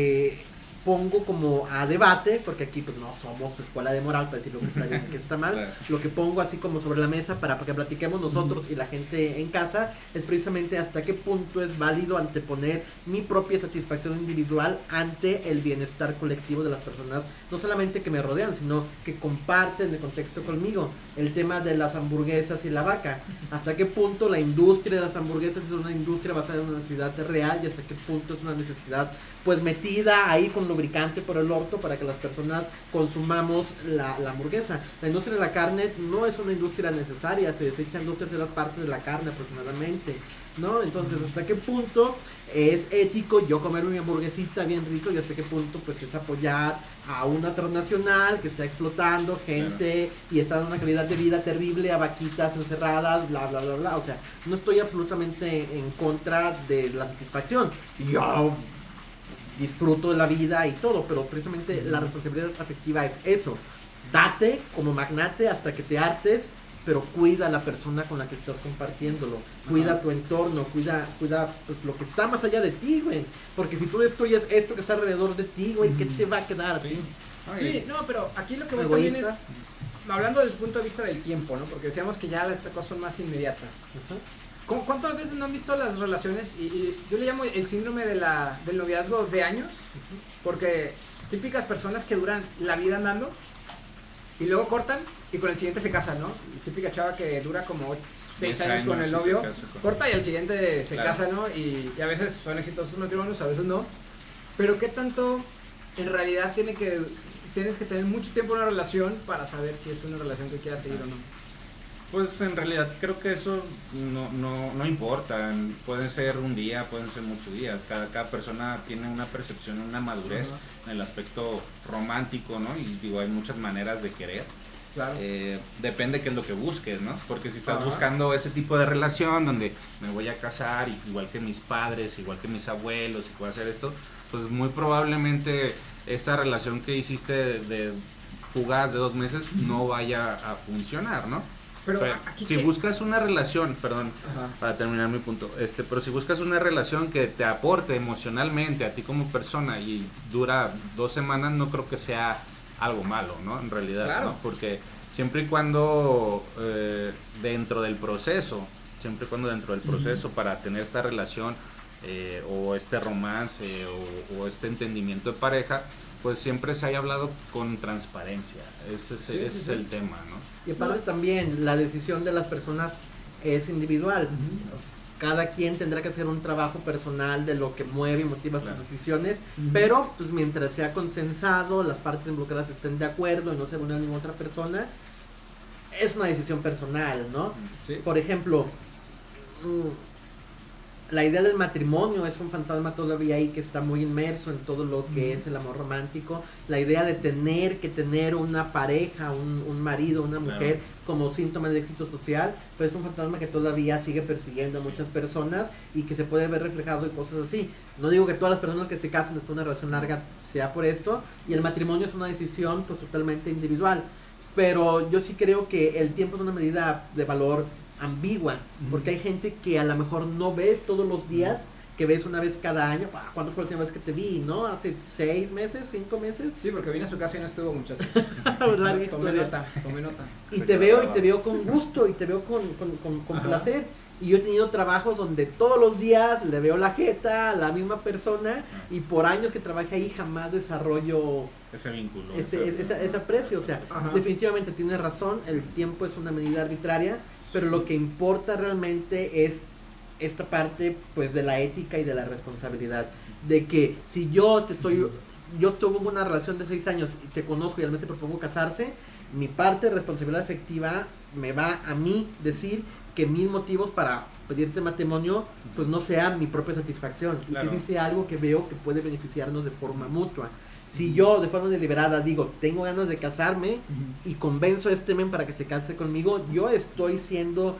Eh, pongo como a debate, porque aquí pues no somos escuela de moral para decir lo que está bien y que está mal, Claro. lo que pongo así como sobre la mesa para que platiquemos nosotros y la gente en casa es precisamente hasta qué punto es válido anteponer mi propia satisfacción individual ante el bienestar colectivo de las personas, no solamente que me rodean, sino que comparten el contexto conmigo. El tema de las hamburguesas y la vaca, hasta qué punto la industria de las hamburguesas es una industria basada en una necesidad real y hasta qué punto es una necesidad pues metida ahí con lubricante por el orto para que las personas consumamos la, la hamburguesa. La industria de la carne no es una industria necesaria, se desechan dos terceras partes de la carne aproximadamente, ¿no? Entonces, ¿hasta qué punto es ético yo comer mi hamburguesita bien rico y hasta qué punto pues es apoyar a una transnacional que está explotando gente y está dando una calidad de vida terrible a vaquitas encerradas, bla, bla, bla, bla. O sea, no estoy absolutamente en contra de la satisfacción. Yo disfruto de la vida y todo, pero precisamente la responsabilidad afectiva es eso. Date como magnate hasta que te hartes, pero cuida a la persona con la que estás compartiéndolo. Cuida Ajá. tu entorno, cuida, cuida pues, lo que está más allá de ti, güey. Porque si tú destruyes esto que está alrededor de ti, güey, ¿qué te va a quedar a ti? Sí, no, pero aquí lo que voy también es, hablando desde el punto de vista del tiempo, ¿no? Porque decíamos que ya estas cosas son más inmediatas. Ajá. ¿Cómo- ¿Cuántas veces no han visto las relaciones? Y, y yo le llamo el síndrome de la, del noviazgo de años, porque típicas personas que duran la vida andando y luego cortan y con el siguiente se casan, ¿no? Típica chava que dura como 6 Diez años, con años el novio, con- corta y al siguiente se Claro. casa, ¿no? Y, y a veces son exitosos matrimonios, a veces no. Pero ¿qué tanto en realidad tiene que, tienes que tener mucho tiempo en una relación para saber si es una relación que quieras seguir o no? Pues en realidad creo que eso no, no, no importa. Pueden ser un día, pueden ser muchos días. Cada, cada persona tiene una percepción, una madurez en el aspecto romántico, ¿no? Y digo, hay muchas maneras de querer. Claro. Eh, depende qué es lo que busques, ¿no? Porque si estás Ajá. buscando ese tipo de relación donde me voy a casar, igual que mis padres, igual que mis abuelos, y puedo hacer esto, pues muy probablemente esta relación que hiciste de, de fugaz de dos meses no vaya a funcionar, ¿no? Pero, Pero aquí si buscas una relación, perdón, Ajá. para terminar mi punto, este, pero si buscas una relación que te aporte emocionalmente a ti como persona y dura dos semanas, no creo que sea algo malo, ¿no? En realidad, Claro. ¿no? porque siempre y cuando eh, dentro del proceso, siempre y cuando dentro del proceso para tener esta relación eh, o este romance o, o este entendimiento de pareja, pues siempre se haya hablado con transparencia. Ese es, Sí, ese sí, es sí. el tema, ¿no? Y aparte también la decisión de las personas es individual. Cada quien tendrá que hacer un trabajo personal de lo que mueve y motiva Claro. sus decisiones, pero pues mientras sea consensado, las partes involucradas estén de acuerdo y no se una ninguna otra persona, es una decisión personal, ¿no? Sí. Por ejemplo, mm, la idea del matrimonio es un fantasma todavía ahí que está muy inmerso en todo lo que es el amor romántico. La idea de tener que tener una pareja, un, un marido, una Claro. mujer como síntoma de éxito social, pues es un fantasma que todavía sigue persiguiendo a muchas personas y que se puede ver reflejado en cosas así. No digo que todas las personas que se casan después de una relación larga sea por esto, y el matrimonio es una decisión pues totalmente individual. Pero yo sí creo que el tiempo es una medida de valor ambigua, porque hay gente que a lo mejor no ves todos los días, que ves una vez cada año. Ah, ¿Cuándo fue la última vez que te vi? ¿No? ¿Hace seis meses? ¿Cinco meses? Sí, porque vine a su casa y no estuvo, muchachos. Larga tomé historia. nota, tomé nota. Y Se te veo y te veo con gusto y te veo con, con, con- placer. Y yo he tenido trabajos donde todos los días le veo la jeta a la misma persona y por años que trabajé ahí jamás desarrollo Ese vínculo. ese, ese- ese, ese aprecio. O sea, Ajá. definitivamente tienes razón, el tiempo es una medida arbitraria, pero lo que importa realmente es esta parte pues de la ética y de la responsabilidad. De que si yo te estoy, yo tuve una relación de seis años y te conozco y al mes te propongo casarse, mi parte de responsabilidad afectiva me va a mí decir que mis motivos para pedirte matrimonio pues no sea mi propia satisfacción y Claro. que dice algo que veo que puede beneficiarnos de forma mutua. Si yo de forma deliberada digo, tengo ganas de casarme y convenzo a este men para que se case conmigo, yo estoy siendo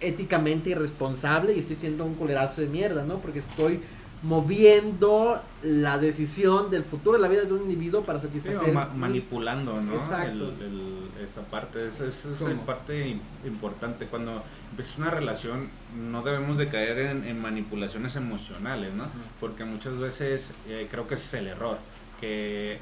éticamente irresponsable y estoy siendo un culerazo de mierda, ¿no? Porque estoy moviendo la decisión del futuro de la vida de un individuo para satisfacer. ma- manipulando, ¿no? Exacto. El- el- esa parte, esa esa es parte im- importante. Cuando empieza una relación, no debemos de caer en, en manipulaciones emocionales, ¿no? Porque muchas veces eh, creo que ese es el error, que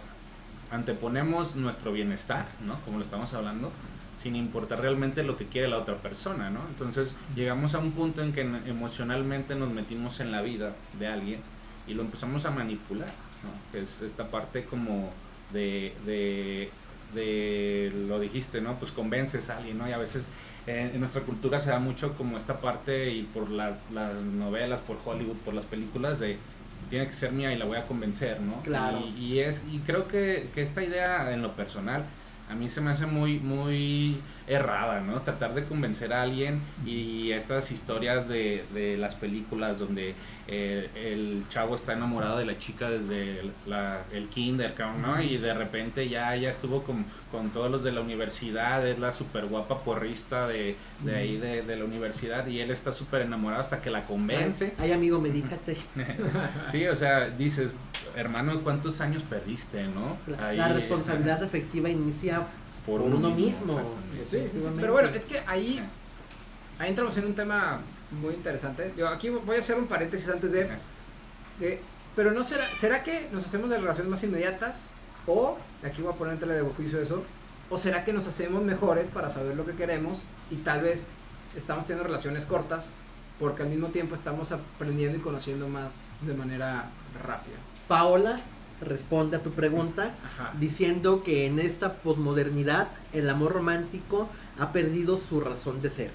anteponemos nuestro bienestar, ¿no? Como lo estamos hablando, sin importar realmente lo que quiere la otra persona, ¿no? Entonces llegamos a un punto en que emocionalmente nos metimos en la vida de alguien y lo empezamos a manipular, ¿no? Es esta parte como de, de, de lo dijiste, ¿no? Pues convences a alguien, ¿no? Y a veces eh, en nuestra cultura se da mucho como esta parte y por la- las novelas, por Hollywood, por las películas de tiene que ser mía y la voy a convencer, ¿no? Claro. Y, y es y creo que, que esta idea en lo personal a mí se me hace muy muy errada, ¿no? Tratar de convencer a alguien y estas historias de, de las películas donde eh, el chavo está enamorado de la chica desde el, la- el kinder, ¿no? Y de repente ya, ya estuvo con, con todos los de la universidad, es la súper guapa porrista de, de ahí de, de la universidad y él está súper enamorado hasta que la convence. Ay, amigo, medícate. Sí, o sea, dices, hermano, ¿cuántos años perdiste, no? La, Ahí, la responsabilidad afectiva inicia por, por uno mismo. exactamente. Sí, sí, sí. Pero bueno, es que ahí, ahí entramos en un tema muy interesante. Yo aquí voy a hacer un paréntesis antes de... de- pero no será, ¿será que nos hacemos de relaciones más inmediatas? O, aquí voy a poner en tela de juicio eso, o será que nos hacemos mejores para saber lo que queremos y tal vez estamos teniendo relaciones cortas porque al mismo tiempo estamos aprendiendo y conociendo más de manera rápida. Paola responde a tu pregunta Ajá. diciendo que en esta posmodernidad el amor romántico ha perdido su razón de ser.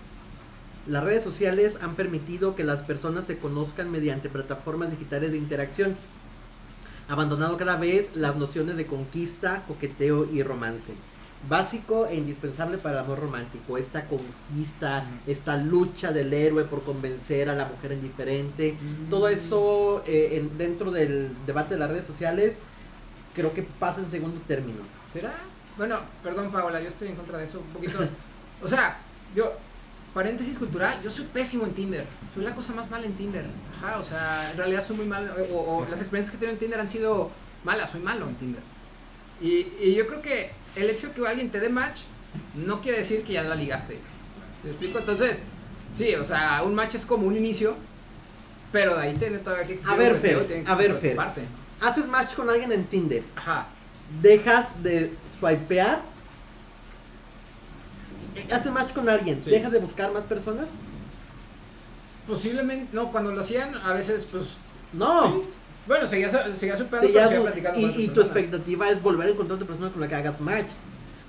Las redes sociales han permitido que las personas se conozcan mediante plataformas digitales de interacción, abandonando cada vez las nociones de conquista, coqueteo y romance. Básico e indispensable para el amor romántico, esta conquista, esta lucha del héroe por convencer a la mujer indiferente, todo eso eh, en- dentro del debate de las redes sociales creo que pasa en segundo término. ¿Será? Bueno, perdón Paola, yo estoy en contra de eso un poquito. O sea, yo, paréntesis cultural, yo soy pésimo en Tinder. Soy la cosa más mala en Tinder. Ajá, o sea, en realidad soy muy malo. O, o las experiencias que he tenido en Tinder han sido malas, soy malo en Tinder. Y, y yo creo que el hecho de que alguien te dé match no quiere decir que ya la ligaste. ¿Me explico? Entonces, sí, o sea, un match es como un inicio, pero de ahí tiene todavía que existir A ver, Fer, a ver, Fer. parte. Haces match con alguien en Tinder, Ajá. dejas de swipear, haces match con alguien, Sí. dejas de buscar más personas. Posiblemente, no, cuando lo hacían, a veces, pues. No. sí. Bueno, seguías, seguías superando, pero platicando y, y tu expectativa es volver a encontrar otra persona con la que hagas match.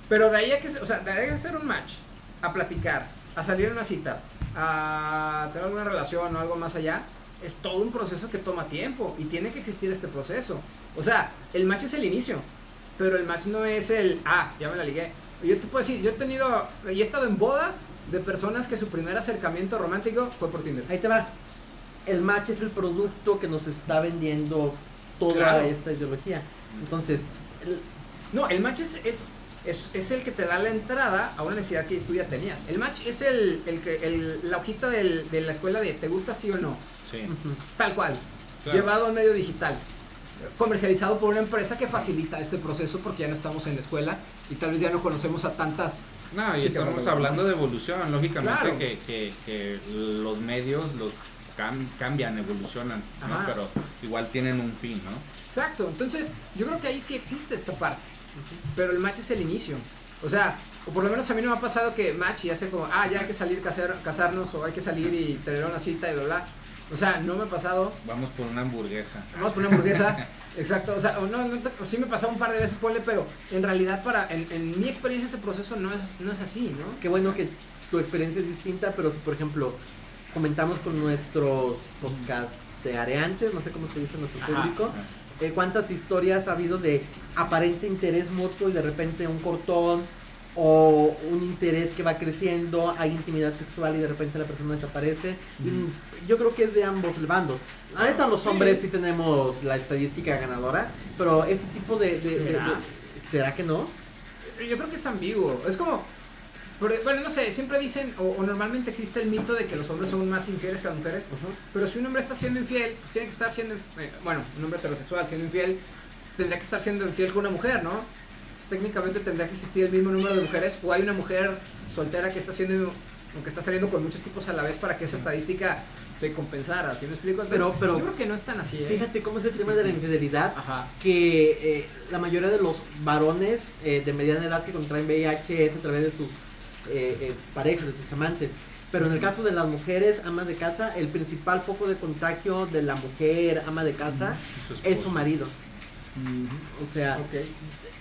Pero de ahí a que, o sea, de ahí a hacer un match, a platicar, a salir en una cita, a tener alguna relación o algo más allá, es todo un proceso que toma tiempo y tiene que existir este proceso. O sea, el match es el inicio, pero el match no es el, ah, ya me la ligué. Yo te puedo decir, yo he tenido, y he estado en bodas de personas que su primer acercamiento romántico fue por Tinder. Ahí te va. El match es el producto que nos está vendiendo toda Claro. esta ideología. Entonces, el- No, el match es, es, es, es el que te da la entrada a una necesidad que tú ya tenías. El match es el, el que, el, la hojita del- de la escuela de te gusta sí o no. Sí. Tal cual. Claro. Llevado al medio digital. Comercializado por una empresa que facilita este proceso porque ya no estamos en la escuela y tal vez ya no conocemos a tantas. No, y estamos hablando de evolución, lógicamente Claro. que, que, que los medios los cambian, evolucionan, ¿no? Pero igual tienen un fin, ¿no? Exacto. Entonces, yo creo que ahí sí existe esta parte. Pero el match es el inicio. O sea, o por lo menos a mí no me ha pasado que match y hace como, ah, ya hay que salir, casar, casarnos o hay que salir y tener una cita y bla, bla. O sea, no me ha pasado. Vamos por una hamburguesa. Vamos por una hamburguesa. Exacto, o sea, o no, no sí me pasó un par de veces, ponle, pero en realidad para, en, en mi experiencia ese proceso no es, no es así, ¿no? qué bueno que tu experiencia es distinta, pero si por ejemplo comentamos con nuestros podcasteareantes, no sé cómo se dice nuestro Ajá. público, eh, cuántas historias ha habido de aparente interés mutuo y de repente un cortón o un interés que va creciendo, hay intimidad sexual y de repente la persona desaparece. Y yo creo que es de ambos bandos. Neta los hombres sí tenemos la estadística ganadora, pero este tipo de... de- de- ¿Será? de- ¿será que no? Yo creo que es ambiguo, es como, bueno, no sé, siempre dicen, o, normalmente existe el mito de que los hombres son más infieles que las mujeres, pero si un hombre está siendo infiel, pues tiene que estar siendo, eh, bueno, un hombre heterosexual siendo infiel, tendría que estar siendo infiel con una mujer, ¿no? técnicamente tendría que existir el mismo número de mujeres, o hay una mujer soltera que está siendo, que está saliendo con muchos tipos a la vez para que esa estadística se compensara, ¿sí me explico? pero, pero, yo creo que no es tan así, ¿eh? Fíjate cómo es el tema de la infidelidad, que eh, la mayoría de los varones eh, de mediana edad que contraen VIH es a través de sus parejas, de sus amantes. Pero en el caso de las mujeres amas de casa, el principal foco de contagio de la mujer ama de casa es su marido. O sea,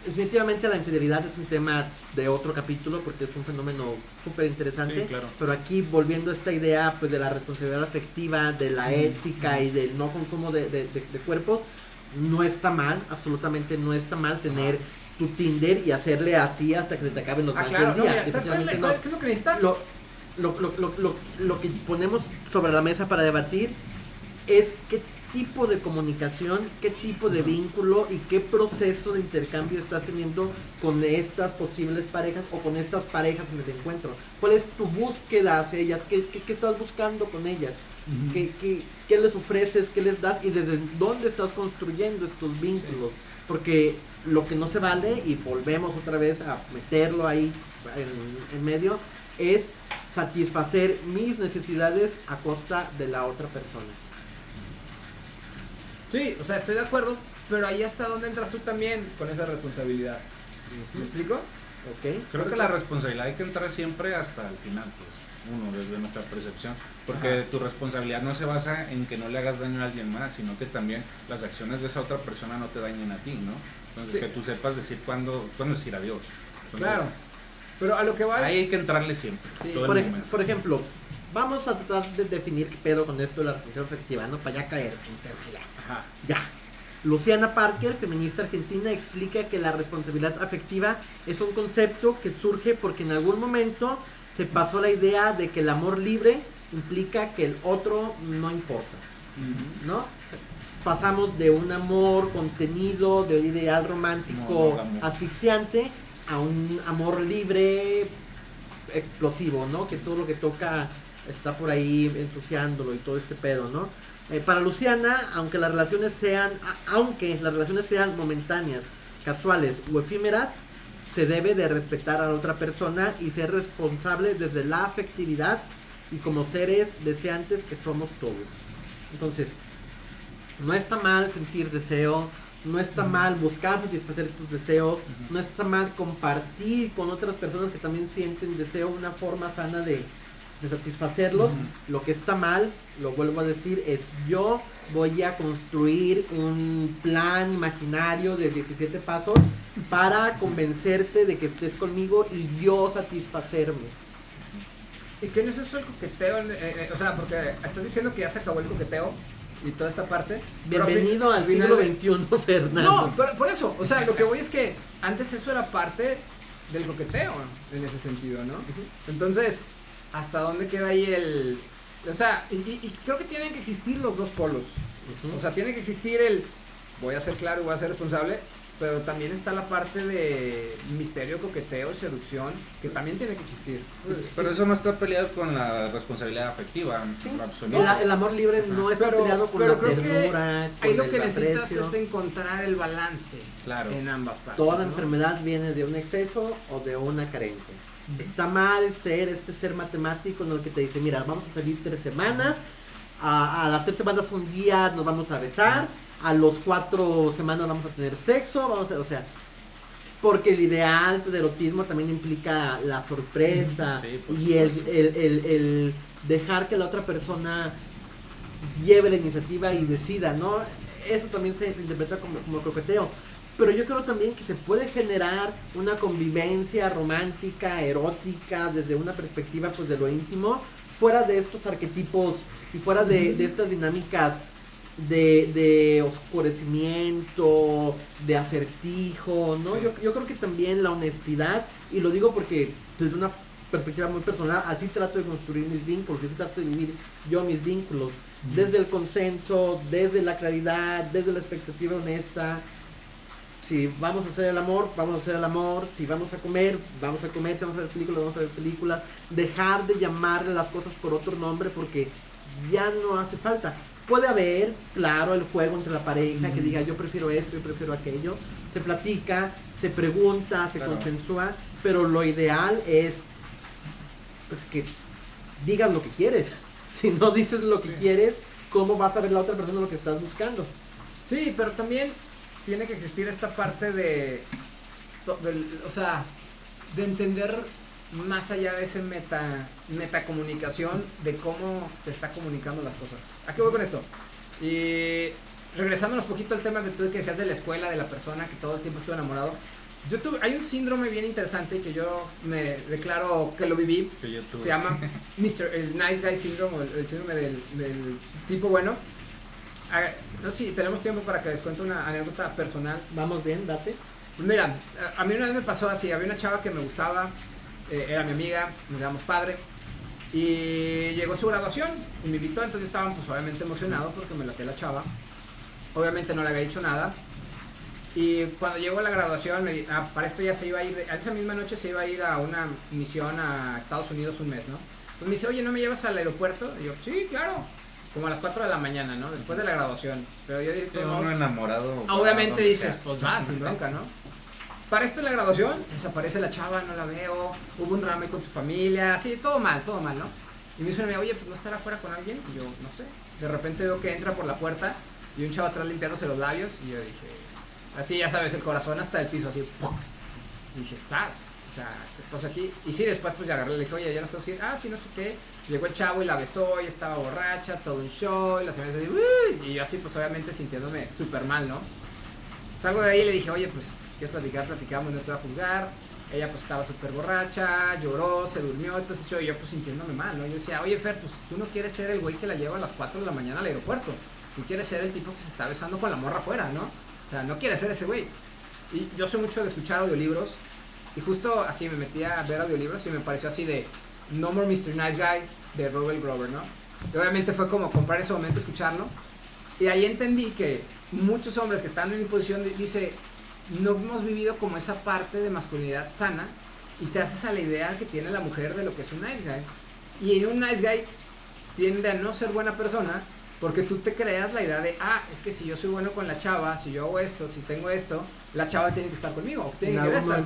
definitivamente la infidelidad es un tema de otro capítulo porque es un fenómeno súper interesante. Pero aquí volviendo a esta idea pues de la responsabilidad afectiva, de la ética y del no consumo de, cuerpos, no está mal, absolutamente no está mal tener tu Tinder y hacerle así hasta que se te acaben los ah, claro, del día. ¿Qué es lo que necesitas? Lo, lo, lo, lo, que ponemos sobre la mesa para debatir es qué tipo de comunicación, qué tipo de vínculo y qué proceso de intercambio estás teniendo con estas posibles parejas o con estas parejas en el encuentro. ¿Cuál es tu búsqueda hacia ellas? ¿Qué, qué, estás buscando con ellas? ¿Qué, ¿Qué, qué, les ofreces? ¿Qué les das? ¿Y desde dónde estás construyendo estos vínculos? Porque lo que no se vale, y volvemos otra vez a meterlo ahí en, en medio, es satisfacer mis necesidades a costa de la otra persona. Sí, o sea, estoy de acuerdo, pero ahí hasta dónde entras tú también con esa responsabilidad. ¿Me explico? Okay. Creo que la responsabilidad hay que entrar siempre hasta el final, pues, uno, desde nuestra percepción. Porque tu responsabilidad no se basa en que no le hagas daño a alguien más, sino que también las acciones de esa otra persona no te dañen a ti, ¿no? Entonces, que tú sepas decir cuándo, cuándo decir adiós. claro. Pero a lo que va Ahí hay que entrarle siempre. por, por, ejemplo, vamos a tratar de definir qué pedo con esto de la responsabilidad afectiva, ¿no? Para ya caer en ya. Luciana Parker, feminista argentina, explica que la responsabilidad afectiva es un concepto que surge porque en algún momento se pasó la idea de que el amor libre implica que el otro no importa, ¿no? Pasamos de un amor contenido, de un ideal romántico asfixiante, a un amor libre, explosivo, ¿no? Que todo lo que toca está por ahí ensuciándolo y todo este pedo, ¿no? Eh, para Luciana, aunque las relaciones sean, aunque las relaciones sean momentáneas, casuales o efímeras, se debe de respetar a la otra persona y ser responsable desde la afectividad y como seres deseantes que somos todos. Entonces, no está mal sentir deseo, no está mal buscar satisfacer tus deseos, no está mal compartir con otras personas que también sienten deseo una forma sana de, de satisfacerlos. Lo que está mal, lo vuelvo a decir, es yo voy a construir un plan imaginario de 17 pasos para convencerte de que estés conmigo y yo satisfacerme. ¿Y qué no es eso el coqueteo? Eh, eh, o sea, porque estás diciendo que ya se acabó el coqueteo y toda esta parte. Bienvenido al siglo XXI, Fernando. No, pero por eso, o sea, lo que voy es que antes eso era parte del coqueteo en ese sentido, ¿no? Entonces, hasta dónde queda ahí el... O sea, y, creo que tienen que existir los dos polos. O sea, tiene que existir el voy a ser claro y voy a ser responsable, pero también está la parte de misterio, coqueteo, seducción, que también tiene que existir. Pero eso no está peleado con la responsabilidad afectiva, ¿Sí? El, amor libre no está peleado con la ternura. ahí lo que necesitas es encontrar el balance en ambas partes. Toda enfermedad viene de un exceso o de una carencia. Está mal ser este ser matemático en el que te dice, mira, vamos a salir tres semanas, a, las tres semanas un día nos vamos a besar, a los cuatro semanas vamos a tener sexo, vamos a, o sea, porque el ideal del erotismo también implica la sorpresa y el, dejar que la otra persona lleve la iniciativa y decida, ¿no? Eso también se interpreta como, como coqueteo. Pero yo creo también que se puede generar una convivencia romántica, erótica, desde una perspectiva pues de lo íntimo, fuera de estos arquetipos y fuera de, estas dinámicas de, de, oscurecimiento, de acertijo, ¿no? Yo, yo creo que también la honestidad, y lo digo porque desde una perspectiva muy personal, así trato de construir mis vínculos, así trato de vivir yo mis vínculos, desde el consenso, desde la claridad, desde la expectativa honesta, Si vamos a hacer el amor, vamos a hacer el amor. Si vamos a comer, vamos a comer. Si vamos a ver películas, vamos a ver películas. Dejar de llamarle las cosas por otro nombre porque ya no hace falta. Puede haber, claro, el juego entre la pareja que diga yo prefiero esto, yo prefiero aquello. Se platica, se pregunta, se Claro. consensúa, pero lo ideal es pues que digas lo que quieres. Si no dices lo que quieres, ¿cómo vas a ver la otra persona lo que estás buscando? Sí, pero también tiene que existir esta parte de, o sea, de entender más allá de ese meta, metacomunicación de cómo te está comunicando las cosas. ¿A qué voy con esto? Y regresándonos poquito al tema de tú que decías de la escuela, de la persona que todo el tiempo estuvo enamorado. Yo tuve, hay un síndrome bien interesante que yo me declaro que lo viví, Que yo tuve. se llama Mr. el Nice Guy Syndrome, o el, el síndrome del, del tipo bueno. Ah, no sé si tenemos tiempo para que les cuente una anécdota personal. Vamos bien, date. Pues mira, a- a mí una vez me pasó así, había una chava que me gustaba, eh, era mi amiga, nos llamamos padre, y llegó su graduación y me invitó, entonces estaban pues obviamente emocionados porque me laté la chava. Obviamente no le había dicho nada. Y cuando llegó la graduación, me ah, para esto ya se iba a ir, a esa misma noche se iba a ir a una misión a Estados Unidos un mes, ¿no? Pues me dice, oye, ¿no me llevas al aeropuerto? Y yo, sí, claro. Como a las 4 de la mañana, ¿no? Después de la graduación. Pero yo dije, Sí, "No, uno enamorado. Obviamente dices, pues va, sin bronca, ¿no? Para esto en la graduación, se desaparece la chava, no la veo, hubo un drama con su familia, así, todo mal, todo mal, ¿no? Y me dice una amiga, oye, pues no estará afuera con alguien, y yo, no sé. De repente veo que entra por la puerta y un chavo atrás limpiándose los labios, y yo dije, así, ya sabes, el corazón hasta el piso, así, ¡pum! Y dije, ¡zas! O sea, ¿qué aquí? Y sí, después pues ya agarré, le dije, oye, ya no estás ir, ah, sí, no sé qué. Llegó el chavo y la besó, y estaba borracha, todo un show, y la señora así, "Uy", y yo así, pues obviamente sintiéndome súper mal, ¿no? Salgo de ahí y le dije, oye, pues, ¿quieres platicar? Platicamos, no te voy a juzgar. Ella pues estaba súper borracha, lloró, se durmió, entonces yo, yo pues sintiéndome mal, ¿no? Yo decía, oye Fer, pues tú no quieres ser el güey que la lleva a las 4 de la mañana al aeropuerto. Tú quieres ser el tipo que se está besando con la morra afuera, ¿no? O sea, no quieres ser ese güey. Y yo soy mucho de escuchar audiolibros. Y justo así me metí a ver audiolibros y me pareció así de No More Mr. Nice Guy de Robert Grover, ¿no? Y obviamente fue como comprar ese momento, escucharlo. Y ahí entendí que muchos hombres que están en mi posición, di- dice, no hemos vivido como esa parte de masculinidad sana y te haces a la idea que tiene la mujer de lo que es un nice guy. Y un nice guy tiende a no ser buena persona porque tú te creas la idea de, ah, es que si yo soy bueno con la chava, si yo hago esto, si tengo esto, la chava tiene que estar conmigo, tiene En que estar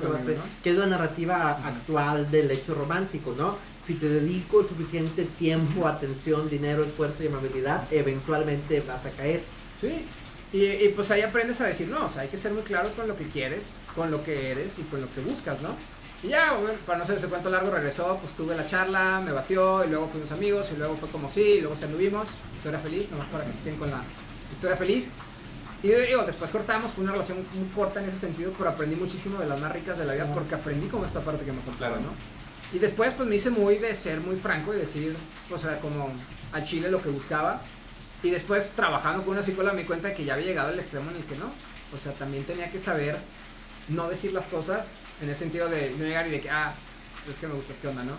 que es la narrativa actual del hecho romántico, ¿no? Si te dedico suficiente tiempo, atención, dinero, esfuerzo y amabilidad, eventualmente vas a caer. Sí. Y, y, pues ahí aprendes a decir, no, o sea, hay que ser muy claro con lo que quieres, con lo que eres y con lo que buscas, ¿no? Y ya, bueno, para no ser ese cuento largo, regresó, pues tuve la charla, me batió, y luego fuimos amigos, y luego fue como sí, y luego se anduvimos, historia feliz, nomás para que se queden con la historia feliz. Y digo, después cortamos, fue una relación muy corta en ese sentido, pero aprendí muchísimo de las más ricas de la vida, porque aprendí como esta parte que me contaba, Claro. ¿no? Y después, pues me hice muy de ser muy franco y decir, o sea, como a Chile lo que buscaba. Y después, trabajando con una psicóloga, me di cuenta que ya había llegado al extremo en el que no. O sea, también tenía que saber no decir las cosas en el sentido de no llegar y de que, ah, es que me gustas, ¿qué onda, no?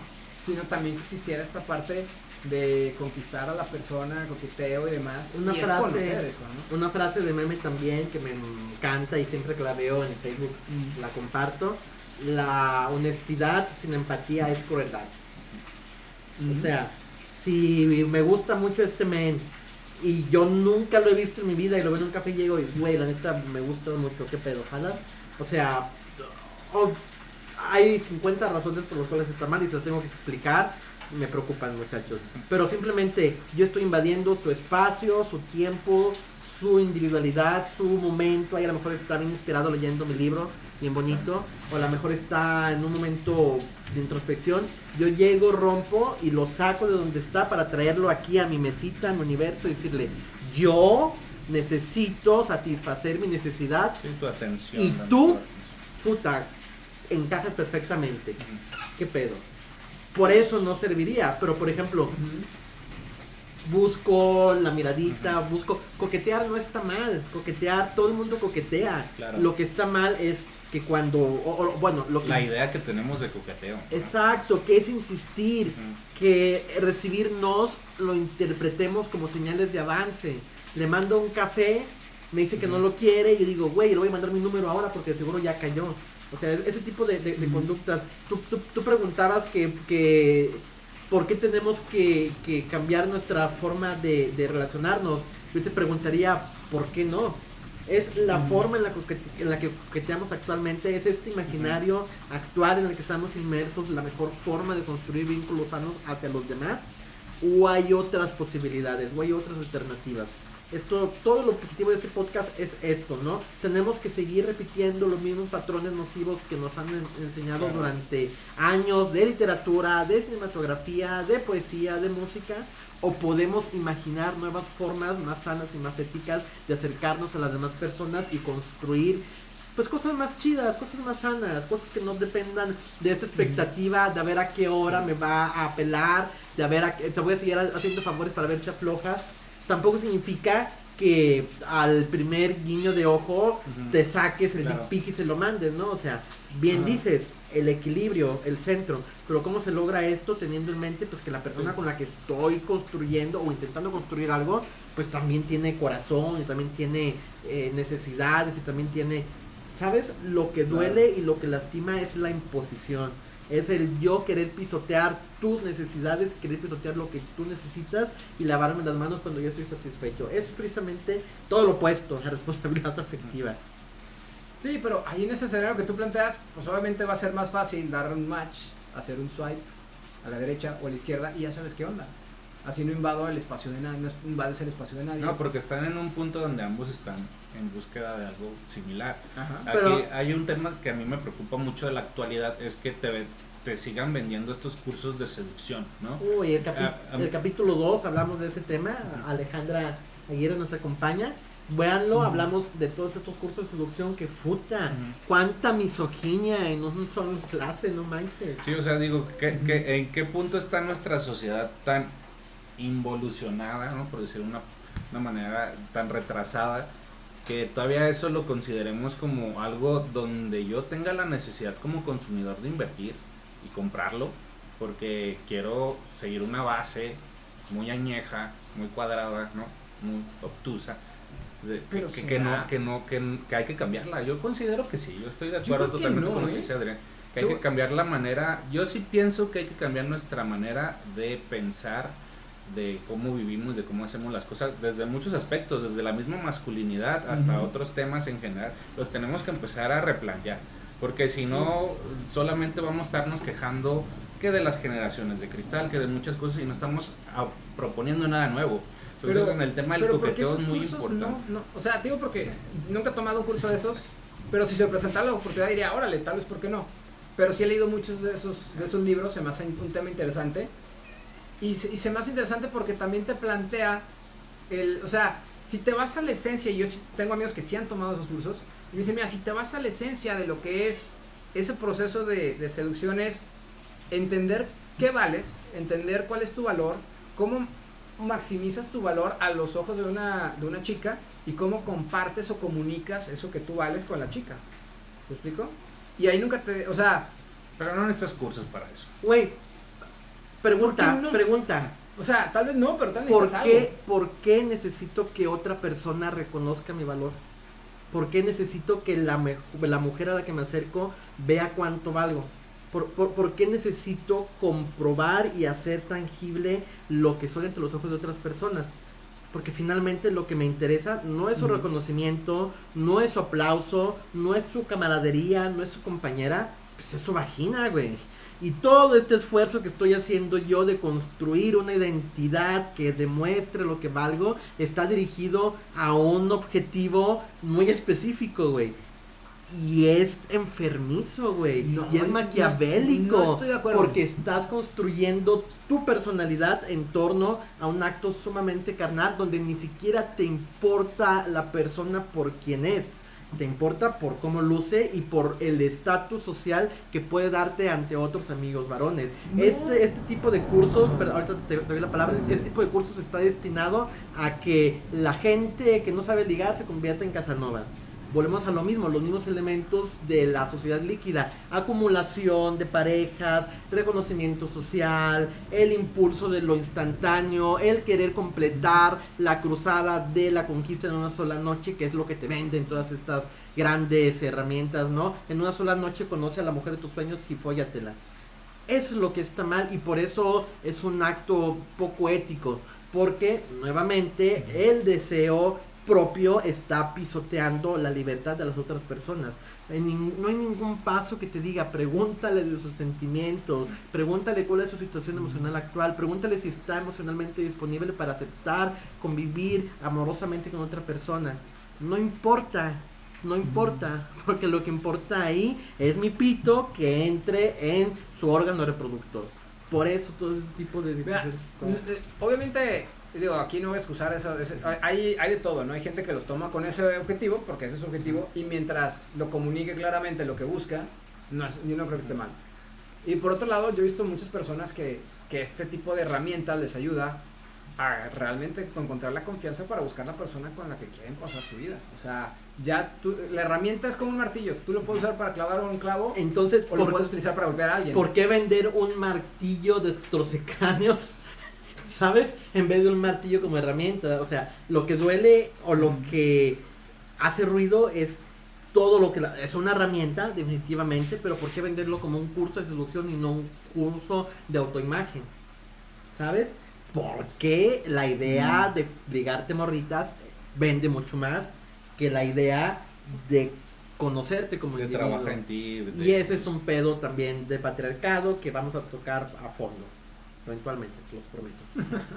Sino también que existiera esta parte de conquistar a la persona, coqueteo y demás. Una y es frase- conocer eso, ¿no? Una frase de meme también que me encanta y siempre que la veo en Facebook la comparto. La honestidad sin empatía es crueldad. O sea, si me gusta mucho este men y yo nunca lo he visto en mi vida y lo veo en un café y llego y, güey, la neta me gusta mucho, qué pedo, ojalá. O sea, oh, hay 50 razones por las cuales está mal y se las tengo que explicar. Me preocupan, muchachos. Pero simplemente yo estoy invadiendo su espacio, su tiempo, su individualidad, su momento. Ahí a lo mejor está bien inspirado leyendo mi libro, bien bonito. O a lo mejor está en un momento de introspección. Yo llego, rompo y lo saco de donde está para traerlo aquí a mi mesita, a mi universo y decirle, yo necesito satisfacer mi necesidad. Sí, tu atención. ¿Y tú? Puta, encajas perfectamente. ¿Qué pedo? Por eso no serviría. Pero por ejemplo, busco la miradita, busco. Coquetear no está mal. Coquetear, todo el mundo coquetea. Claro. Lo que está mal es que cuando. o- o, bueno, lo que. La idea que tenemos de coqueteo. ¿no? Exacto, que es insistir, que recibirnos lo interpretemos como señales de avance. Le mando un café me dice que no lo quiere y yo digo, güey, le voy a mandar mi número ahora porque seguro ya cayó. O sea, ese tipo de, de, conductas. Tú, tú, tú, preguntabas que, que por qué tenemos que, que cambiar nuestra forma de, de, relacionarnos. Yo te preguntaría, ¿por qué no? Es la forma en la, que, en la que coqueteamos actualmente, es este imaginario actual en el que estamos inmersos, la mejor forma de construir vínculos sanos hacia los demás, o hay otras posibilidades, o hay otras alternativas. Esto, todo lo positivo de este podcast es esto, ¿no? Tenemos que seguir repitiendo los mismos patrones nocivos que nos han enseñado durante años de literatura, de cinematografía, de poesía, de música, o podemos imaginar nuevas formas más sanas y más éticas de acercarnos a las demás personas y construir pues cosas más chidas, cosas más sanas, cosas que no dependan de esta expectativa de a ver a qué hora me va a apelar, de a ver a qué, te voy a seguir haciendo favores para ver si aflojas tampoco significa que al primer guiño de ojo te saques el claro. y se lo mandes, ¿no? O sea, bien dices, el equilibrio, el centro, pero ¿cómo se logra esto teniendo en mente pues que la persona con la que estoy construyendo o intentando construir algo, pues también tiene corazón y también tiene eh, necesidades y también tiene, ¿sabes? Lo que duele y lo que lastima es la imposición es el yo querer pisotear tus necesidades, querer pisotear lo que tú necesitas y lavarme las manos cuando ya estoy satisfecho. Es precisamente todo lo opuesto a responsabilidad afectiva. Sí, pero ahí en ese escenario que tú planteas, pues obviamente va a ser más fácil dar un match, hacer un swipe a la derecha o a la izquierda y ya sabes qué onda. Así no invado el espacio de nadie, no invades el espacio de nadie. No, porque están en un punto donde ambos están en búsqueda de algo similar. Aquí hay un tema que a mí me preocupa mucho de la actualidad, es que te, te sigan vendiendo estos cursos de seducción, ¿no? Uy, el, ah, el capítulo 2 hablamos de ese tema, Alejandra Aguirre nos acompaña. Véanlo, hablamos de todos estos cursos de seducción que puta, cuánta misoginia en un solo clase, no manches. Sí, o sea, digo, ¿qué, en qué punto está nuestra sociedad tan involucionada, ¿no? por decir una, una manera tan retrasada, que todavía eso lo consideremos como algo donde yo tenga la necesidad como consumidor de invertir y comprarlo, porque quiero seguir una base muy añeja, muy cuadrada, ¿no? muy obtusa. Pero que, que, no, que no, que, hay que cambiarla. Yo considero que sí, yo estoy de acuerdo totalmente con lo que ¿eh? dice Adrián. Que hay que cambiar la manera, yo sí pienso que hay que cambiar nuestra manera de pensar de cómo vivimos, de cómo hacemos las cosas, desde muchos aspectos, desde la misma masculinidad hasta otros temas en general, los tenemos que empezar a replantear, porque si no, solamente vamos a estarnos quejando que de las generaciones de cristal, que de muchas cosas y no estamos proponiendo nada nuevo. Entonces en el tema del coqueteo es muy importante. No, o sea, digo porque nunca he tomado un curso de esos, pero si se presenta la oportunidad diría, órale, tal vez, ¿por qué no? Pero sí he leído muchos de esos, de esos libros, se me hace un tema interesante y, se me hace interesante porque también te plantea el, o sea, si te vas a la esencia, y yo tengo amigos que sí han tomado esos cursos, y me dicen, mira, si te vas a la esencia de lo que es ese proceso de, de seducción es entender qué vales, entender cuál es tu valor, cómo maximizas tu valor a los ojos de una, de una chica y cómo compartes o comunicas eso que tú vales con la chica. ¿Se explico? Y ahí nunca te, o sea... Pero no necesitas cursos para eso. Güey, Pregunta, pregunta. O sea, tal vez no, pero tal vez ¿Por qué, ¿Por qué necesito que otra persona reconozca mi valor? ¿Por qué necesito que la, la mujer a la que me acerco vea cuánto valgo? ¿Por, por, qué necesito comprobar y hacer tangible lo que soy ante los ojos de otras personas? Porque finalmente lo que me interesa no es su reconocimiento, no es su aplauso, no es su camaradería, no es su compañera, pues es su vagina, güey. Y todo este esfuerzo que estoy haciendo yo de construir una identidad que demuestre lo que valgo está dirigido a un objetivo muy específico, güey. Y es enfermizo, güey. y es maquiavélico. No, estoy de acuerdo. Porque estás construyendo tu personalidad en torno a un acto sumamente carnal donde ni siquiera te importa la persona por quien es te importa por cómo luce y por el estatus social que puede darte ante otros amigos varones. Este, este tipo de cursos, pero ahorita te, doy la palabra, este tipo de cursos está destinado a que la gente que no sabe ligar se convierta en Casanova. Volvemos a lo mismo, los mismos elementos de la sociedad líquida, acumulación de parejas, reconocimiento social, el impulso de lo instantáneo, el querer completar la cruzada de la conquista en una sola noche, que es lo que te venden todas estas grandes herramientas, ¿no? En una sola noche conoce a la mujer de tus sueños y fóllatela. Es lo que está mal y por eso es un acto poco ético, porque nuevamente el deseo propio está pisoteando la libertad de las otras personas. no hay ningún paso que te diga, pregúntale de sus sentimientos, pregúntale cuál es su situación emocional actual, pregúntale si está emocionalmente disponible para aceptar, convivir amorosamente con otra persona. No importa, no importa, porque lo que importa ahí es mi pito que entre en su órgano reproductor. Por eso todo ese tipo de... Eh, obviamente digo, aquí no voy a excusar eso, hay, hay de todo, ¿no? Hay gente que los toma con ese objetivo, porque ese es su objetivo, y mientras lo comunique claramente lo que busca, no yo no creo que esté mal. Y por otro lado, yo he visto muchas personas que, que este tipo de herramientas les ayuda a realmente encontrar la confianza para buscar la persona con la que quieren pasar su vida. O sea, ya tú, la herramienta es como un martillo. Tú lo puedes usar para clavar un clavo. Entonces, o lo puedes utilizar para golpear a alguien. ¿Por qué vender un martillo de trocecráneos ¿sabes? En vez de un martillo como herramienta. O sea, lo que duele o lo que hace ruido es todo lo que... es una herramienta, definitivamente, pero ¿por qué venderlo como un curso de seducción y no un curso de autoimagen? ¿Sabes? Porque la idea de ligarte morritas vende mucho más que la idea de conocerte como que trabaja en ti. y ese es un pedo también de patriarcado que vamos a tocar a fondo. Eventualmente, se los prometo.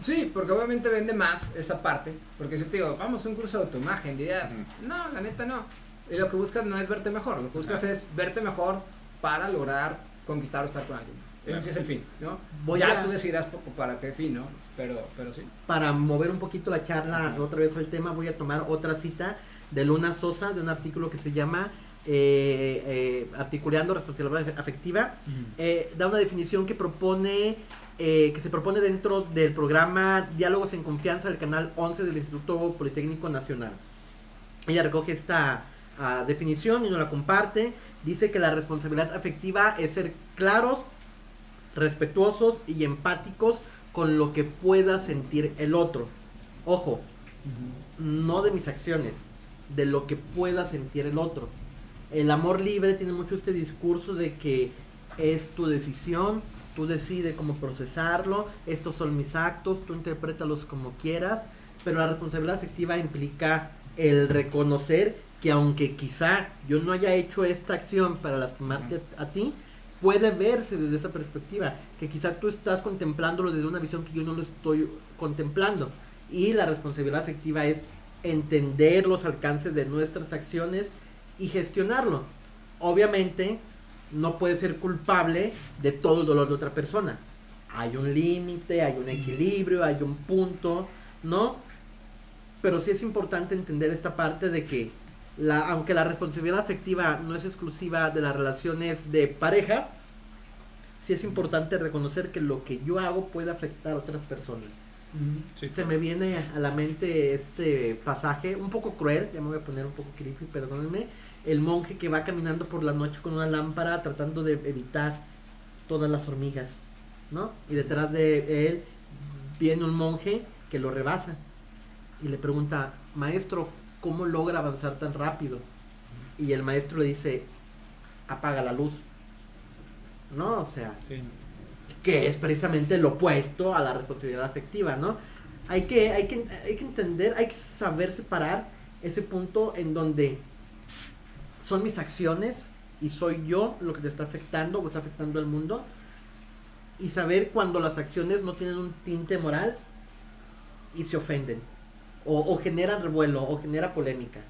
sí, porque obviamente vende más esa parte. Porque si te digo, vamos a un curso de autoimagen, dirías, no, la neta no. Y lo que buscas no es verte mejor, lo que buscas es verte mejor para lograr conquistar o estar con alguien. Ese sí es el fin, ¿no? ya tú decidirás para qué fin, ¿no? Pero, pero sí. Para mover un poquito la charla otra vez al tema, voy a tomar otra cita de Luna Sosa, de un artículo que se llama eh, eh, articulando responsabilidad afectiva, eh, da una definición que propone, que se propone dentro del programa Diálogos en Confianza del canal 11 del Instituto Politécnico Nacional. Ella recoge esta ah, definición y nos la comparte. Dice que la responsabilidad afectiva es ser claros, respetuosos y empáticos con lo que pueda sentir el otro. Ojo, no de mis acciones, de lo que pueda sentir el otro el amor libre tiene mucho este discurso de que es tu decisión, tú decides cómo procesarlo, estos son mis actos, tú interprétalos como quieras, pero la responsabilidad afectiva implica el reconocer que aunque quizá yo no haya hecho esta acción para lastimarte a ti, puede verse desde esa perspectiva, que quizá tú estás contemplándolo desde una visión que yo no lo estoy contemplando. Y la responsabilidad afectiva es entender los alcances de nuestras acciones y gestionarlo. Obviamente, no puede ser culpable de todo el dolor de otra persona. Hay un límite, hay un equilibrio, hay un punto, ¿no? Pero sí es importante entender esta parte de que, la, aunque la responsabilidad afectiva no es exclusiva de las relaciones de pareja, sí es importante reconocer que lo que yo hago puede afectar a otras personas. Se me viene a la mente este pasaje, un poco cruel, ya me voy a poner un poco creepy, perdónenme, el monje que va caminando por la noche con una lámpara tratando de evitar todas las hormigas, ¿no? Y detrás de él viene un monje que lo rebasa y le pregunta, maestro, ¿cómo logra avanzar tan rápido? Y el maestro le dice, apaga la luz, ¿no? O sea, que es precisamente lo opuesto a la responsabilidad afectiva, ¿no? Hay que, hay que, hay que entender, hay que saber separar ese punto en donde son mis acciones y soy yo lo que te está afectando o está afectando al mundo. Y saber cuando las acciones no tienen un tinte moral y se ofenden. O, o generan revuelo o genera polémica.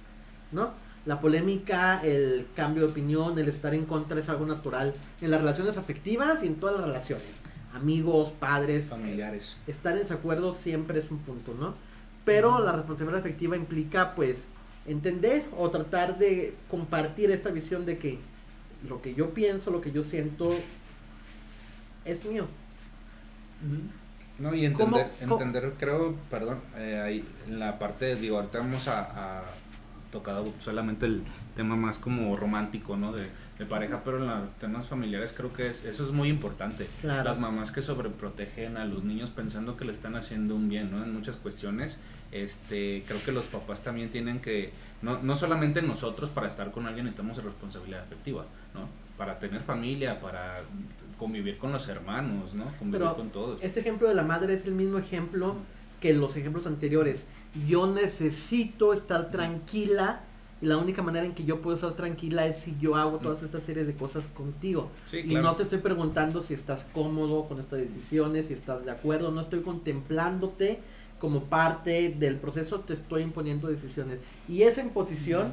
¿No? La polémica, el cambio de opinión, el estar en contra es algo natural en las relaciones afectivas y en todas las relaciones. Amigos, padres, familiares. estar en desacuerdo siempre es un punto, ¿no? Pero la responsabilidad afectiva implica pues entender o tratar de compartir esta visión de que lo que yo pienso, lo que yo siento es mío. No, y entender, entender creo, perdón, eh, ahí en la parte, digo, ahorita vamos a, tocado solamente el tema más como romántico, ¿no? De, de pareja, pero en los temas familiares creo que es, eso es muy importante. Claro. Las mamás que sobreprotegen a los niños pensando que le están haciendo un bien, ¿no? En muchas cuestiones, este, creo que los papás también tienen que, no, no solamente nosotros para estar con alguien necesitamos responsabilidad afectiva, ¿no? Para tener familia, para convivir con los hermanos, ¿no? Convivir Pero con todos. Este ejemplo de la madre es el mismo ejemplo que los ejemplos anteriores. Yo necesito estar tranquila y la única manera en que yo puedo estar tranquila es si yo hago todas estas series de cosas contigo. Sí, Y claro. no te estoy preguntando si estás cómodo con estas decisiones, si estás de acuerdo, no estoy contemplándote como parte del proceso, te estoy imponiendo decisiones. Y esa imposición,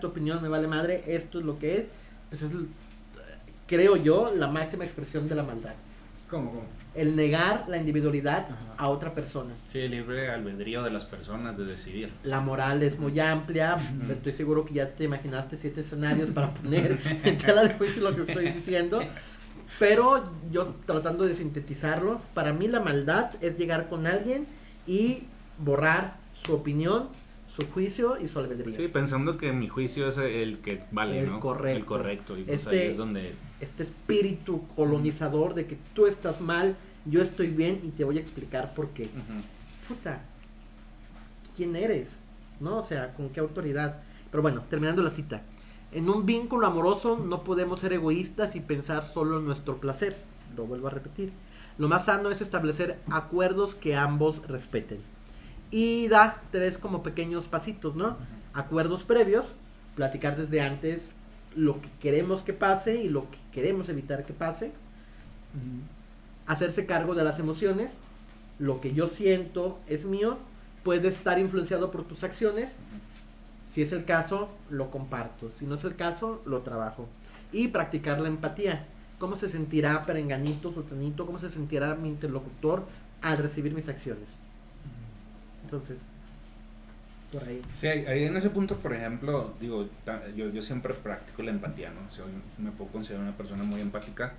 tu opinión me vale madre, esto es lo que es, pues es, creo yo, la máxima expresión de la maldad. ¿Cómo, cómo? El negar la individualidad Ajá. a otra persona. Sí, el libre albedrío de las personas de decidir. La moral es muy amplia. Ujú. Estoy seguro que ya te imaginaste siete escenarios para poner en tela de juicio lo que estoy diciendo. Pero yo tratando de sintetizarlo, para mí la maldad es llegar con alguien y borrar su opinión, su juicio y su albedrío. Sí, pensando que mi juicio es el que vale, El ¿no? correcto. El correcto. Y pues Este- ahí es donde... Este espíritu colonizador de que tú estás mal, yo estoy bien y te voy a explicar por qué. Ujú. puta, ¿quién eres? ¿No? O sea, ¿con qué autoridad? Pero bueno, terminando la cita. En un vínculo amoroso no podemos ser egoístas y pensar solo en nuestro placer. Lo vuelvo a repetir. Lo más sano es establecer acuerdos que ambos respeten. Y da tres como pequeños pasitos, ¿no? Acuerdos previos, platicar desde antes lo que queremos que pase y lo que queremos evitar que pase hacerse cargo de las emociones. Lo que yo siento es mío, puede estar influenciado por tus acciones. Si es el caso, lo comparto. Si no es el caso, lo trabajo. Y practicar la empatía. ¿Cómo se sentirá Perenganito, Sultanito? ¿Cómo se sentirá mi interlocutor al recibir mis acciones? Entonces, por ahí. Sí, ahí en ese punto, por ejemplo, digo, yo, yo siempre practico la empatía, ¿no? O sea, me puedo considerar una persona muy empática,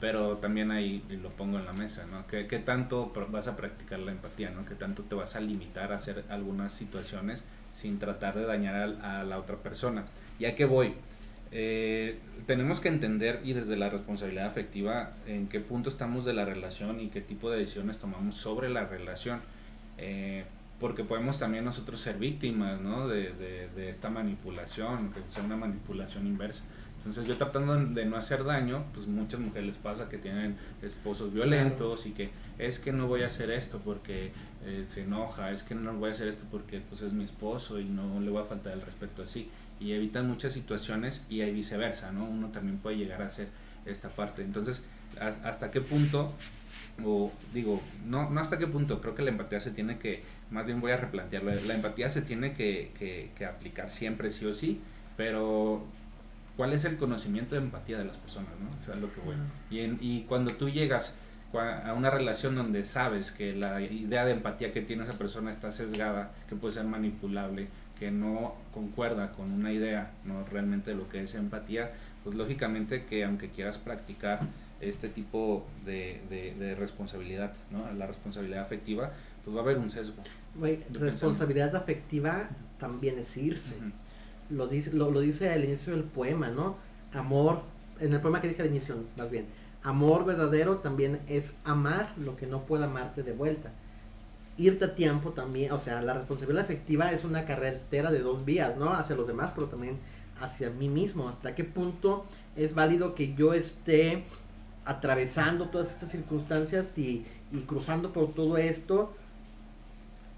pero también ahí lo pongo en la mesa, ¿no? ¿Qué, qué tanto vas a practicar la empatía, ¿no? ¿Qué tanto te vas a limitar a hacer algunas situaciones sin tratar de dañar a, la otra persona? ¿Ya que voy? Eh, tenemos que entender y desde la responsabilidad afectiva en qué punto estamos de la relación y qué tipo de decisiones tomamos sobre la relación. Eh, porque podemos también nosotros ser víctimas ¿no? de, de, de esta manipulación, que sea una manipulación inversa. Entonces yo tratando de no hacer daño, pues muchas mujeres les pasa que tienen esposos violentos y que es que no voy a hacer esto porque eh, se enoja, es que no voy a hacer esto porque pues es mi esposo y no le voy a faltar el respeto así. Y evitan muchas situaciones y hay viceversa, ¿no? Uno también puede llegar a hacer esta parte. Entonces, ¿has- ¿hasta qué punto o digo, no, no hasta qué punto, creo que la empatía se tiene que, más bien voy a replantearlo, la empatía se tiene que, que, que aplicar siempre sí o sí, pero ¿cuál es el conocimiento de empatía de las personas? ¿no? O sea, lo que voy. Y, en- y cuando tú llegas a una relación donde sabes que la idea de empatía que tiene esa persona está sesgada, que puede ser manipulable, que no concuerda con una idea no realmente de lo que es empatía, pues lógicamente que aunque quieras practicar este tipo de, de, de responsabilidad, ¿no? la responsabilidad afectiva, pues va a haber un sesgo. Yo responsabilidad afectiva también es irse. Ujú. Lo dice, lo, lo dice al inicio del poema, ¿no? Amor, en el poema que dije al inicio, más bien, amor verdadero también es amar lo que no pueda amarte de vuelta. Irte a tiempo también, o sea, la responsabilidad afectiva es una carretera de dos vías, ¿no? Hacia los demás, pero también hacia mí mismo. ¿Hasta qué punto es válido que yo esté atravesando todas estas circunstancias y, y cruzando por todo esto?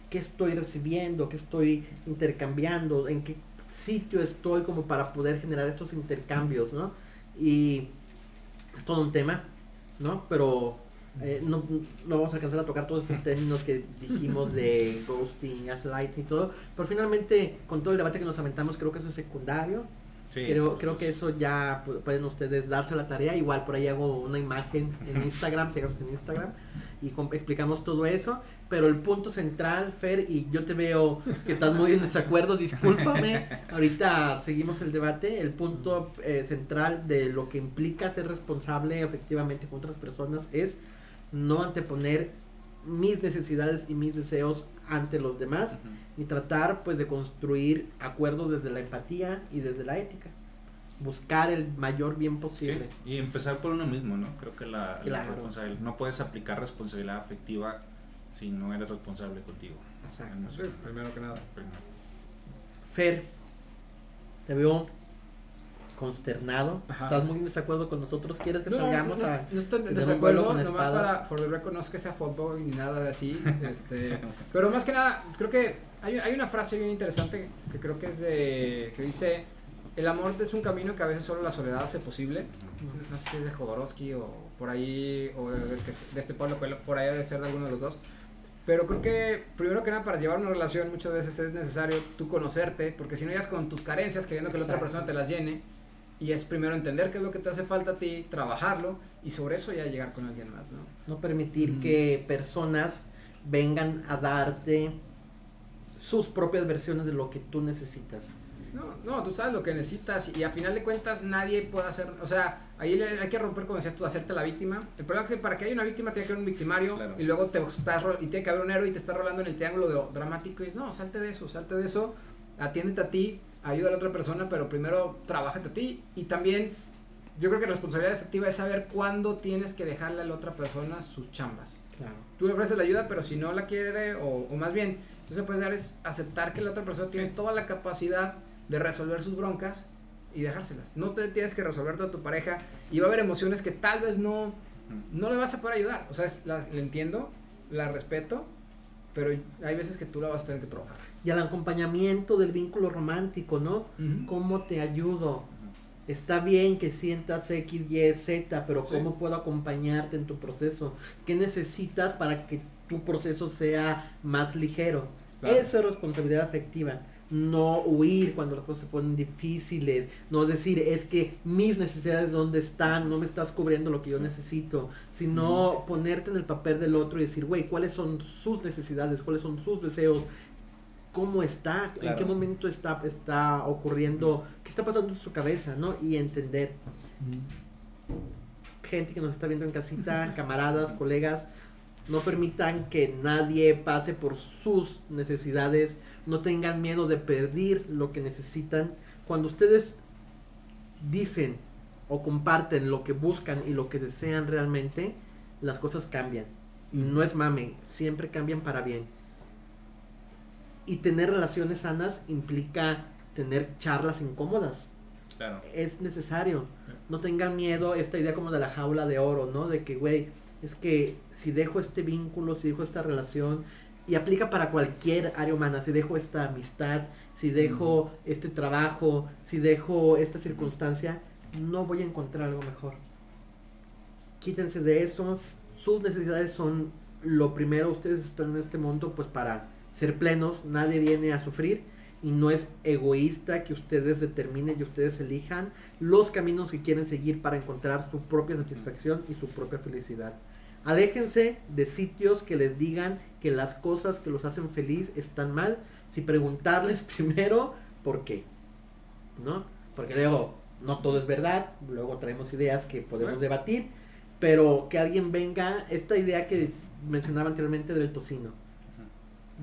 ¿Qué estoy recibiendo? ¿Qué estoy intercambiando? ¿En qué sitio estoy como para poder generar estos intercambios, ¿no? Y es todo un tema, ¿no? Pero eh, no, no vamos a alcanzar a tocar todos estos términos que dijimos de ghosting, gaslighting y todo, pero finalmente con todo el debate que nos aventamos creo que eso es secundario, Sí, creo, pues, creo que eso ya pu- pueden ustedes darse la tarea. Igual por ahí hago una imagen en Instagram, síganos en Instagram, y explicamos todo eso. Pero el punto central, Fer, y yo te veo que estás muy en desacuerdo, discúlpame. Ahorita seguimos el debate. El punto eh, central de lo que implica ser responsable efectivamente con otras personas es no anteponer mis necesidades y mis deseos ante los demás y tratar pues de construir acuerdos desde la empatía y desde la ética buscar el mayor bien posible y empezar por uno mismo no creo que la, responsabilidad no puedes aplicar responsabilidad afectiva si no eres responsable contigo Exacto. Primero que nada. Primero. Fer te veo consternado Ajá. estás muy en desacuerdo con nosotros quieres que salgamos no, a no estoy en desacuerdo, nomás espadas? para, for the record, no es que sea fútbol ni nada de así, este, pero más que nada, creo que hay, hay una frase bien interesante que creo que es de, que dice, el amor es un camino que a veces solo la soledad hace posible, no sé si es de Jodorowsky o por ahí, o de, este Pablo Coelho, por ahí debe ser de alguno de los dos, pero creo que primero que nada para llevar una relación muchas veces es necesario tú conocerte, porque si no llegas con tus carencias queriendo que la otra Exacto. persona te las llene, y es primero entender qué es lo que te hace falta a ti, trabajarlo y sobre eso ya llegar con alguien más, ¿no? no permitir que personas vengan a darte sus propias versiones de lo que tú necesitas No, no, tú sabes lo que necesitas y a final de cuentas nadie puede hacer, o sea, ahí le- hay que romper, como decías tú, hacerte la víctima. El problema es que para que haya una víctima tiene que haber un victimario Claro. y luego te estás, ro- y tiene que haber un héroe y te está rolando en el triángulo de, dramático y dices, no, salte de eso, salte de eso, atiéndete a ti, ayuda a la otra persona, pero primero trabájate a ti y también yo creo que responsabilidad efectiva es saber cuándo tienes que dejarle a la otra persona sus chambas. claro Tú le ofreces la ayuda, pero si no la quiere, o, o más bien, si se puede dar es aceptar que la otra persona tiene toda la capacidad de resolver sus broncas y dejárselas. No te tienes que resolver toda tu pareja y va a haber emociones que tal vez no, no le vas a poder ayudar. O sea, es- la, la entiendo, la respeto, pero hay veces que tú la vas a tener que trabajar. y al acompañamiento del vínculo romántico no ¿Cómo te ayudo? Está bien que sientas X, Y, Z, pero Sí. ¿cómo puedo acompañarte en tu proceso? ¿Qué necesitas para que tu proceso sea más ligero? Claro. Eso es responsabilidad afectiva. No huir cuando las cosas se ponen difíciles. No decir, es que mis necesidades dónde están, no me estás cubriendo lo que yo necesito. Sino ponerte en el papel del otro y decir, güey, ¿cuáles son sus necesidades? ¿Cuáles son sus deseos? cómo está, en qué momento está, está ocurriendo, qué está pasando en su cabeza, ¿no? Y entender. Gente que nos está viendo en casita, camaradas, colegas, no permitan que nadie pase por sus necesidades, no tengan miedo de perder lo que necesitan. Cuando ustedes dicen o comparten lo que buscan y lo que desean realmente, las cosas cambian. Y no es mame, siempre cambian para bien. Y tener relaciones sanas implica tener charlas incómodas. Claro. Es necesario. No tengan miedo esta idea como de la jaula de oro, ¿no? De que, güey, es que si dejo este vínculo, si dejo esta relación, y aplica para cualquier área humana, si dejo esta amistad, si dejo este trabajo, si dejo esta circunstancia, no voy a encontrar algo mejor. Quítense de eso, sus necesidades son lo primero, ustedes están en este mundo pues para ser plenos, nadie viene a sufrir y no es egoísta que ustedes determinen y ustedes elijan los caminos que quieren seguir para encontrar su propia satisfacción y su propia felicidad. Aléjense de sitios que les digan que las cosas que los hacen feliz están mal, si preguntarles primero por qué. ¿No? Porque luego no todo es verdad, luego traemos ideas que podemos Bueno. debatir, pero que alguien venga, esta idea que mencionaba anteriormente del tocino.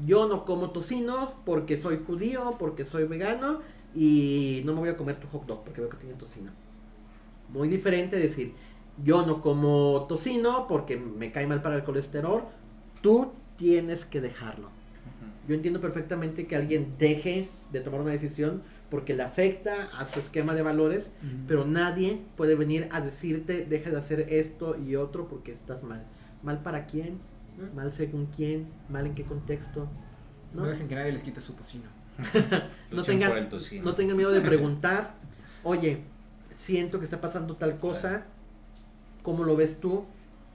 Yo no como tocino porque soy judío, porque soy vegano y no me voy a comer tu hot dog porque veo que tiene tocino. Muy diferente decir, yo no como tocino porque me cae mal para el colesterol, tú tienes que dejarlo. Yo entiendo perfectamente que alguien deje de tomar una decisión porque le afecta a su esquema de valores, pero nadie puede venir a decirte deja de hacer esto y otro porque estás mal. ¿Mal para quién? ¿Mal según quién? ¿Mal en qué contexto? no ¿No? dejen que nadie les quite su tocino. No tengan- tocino. No tengan miedo de preguntar, oye, siento que está pasando tal cosa, ¿cómo lo ves tú?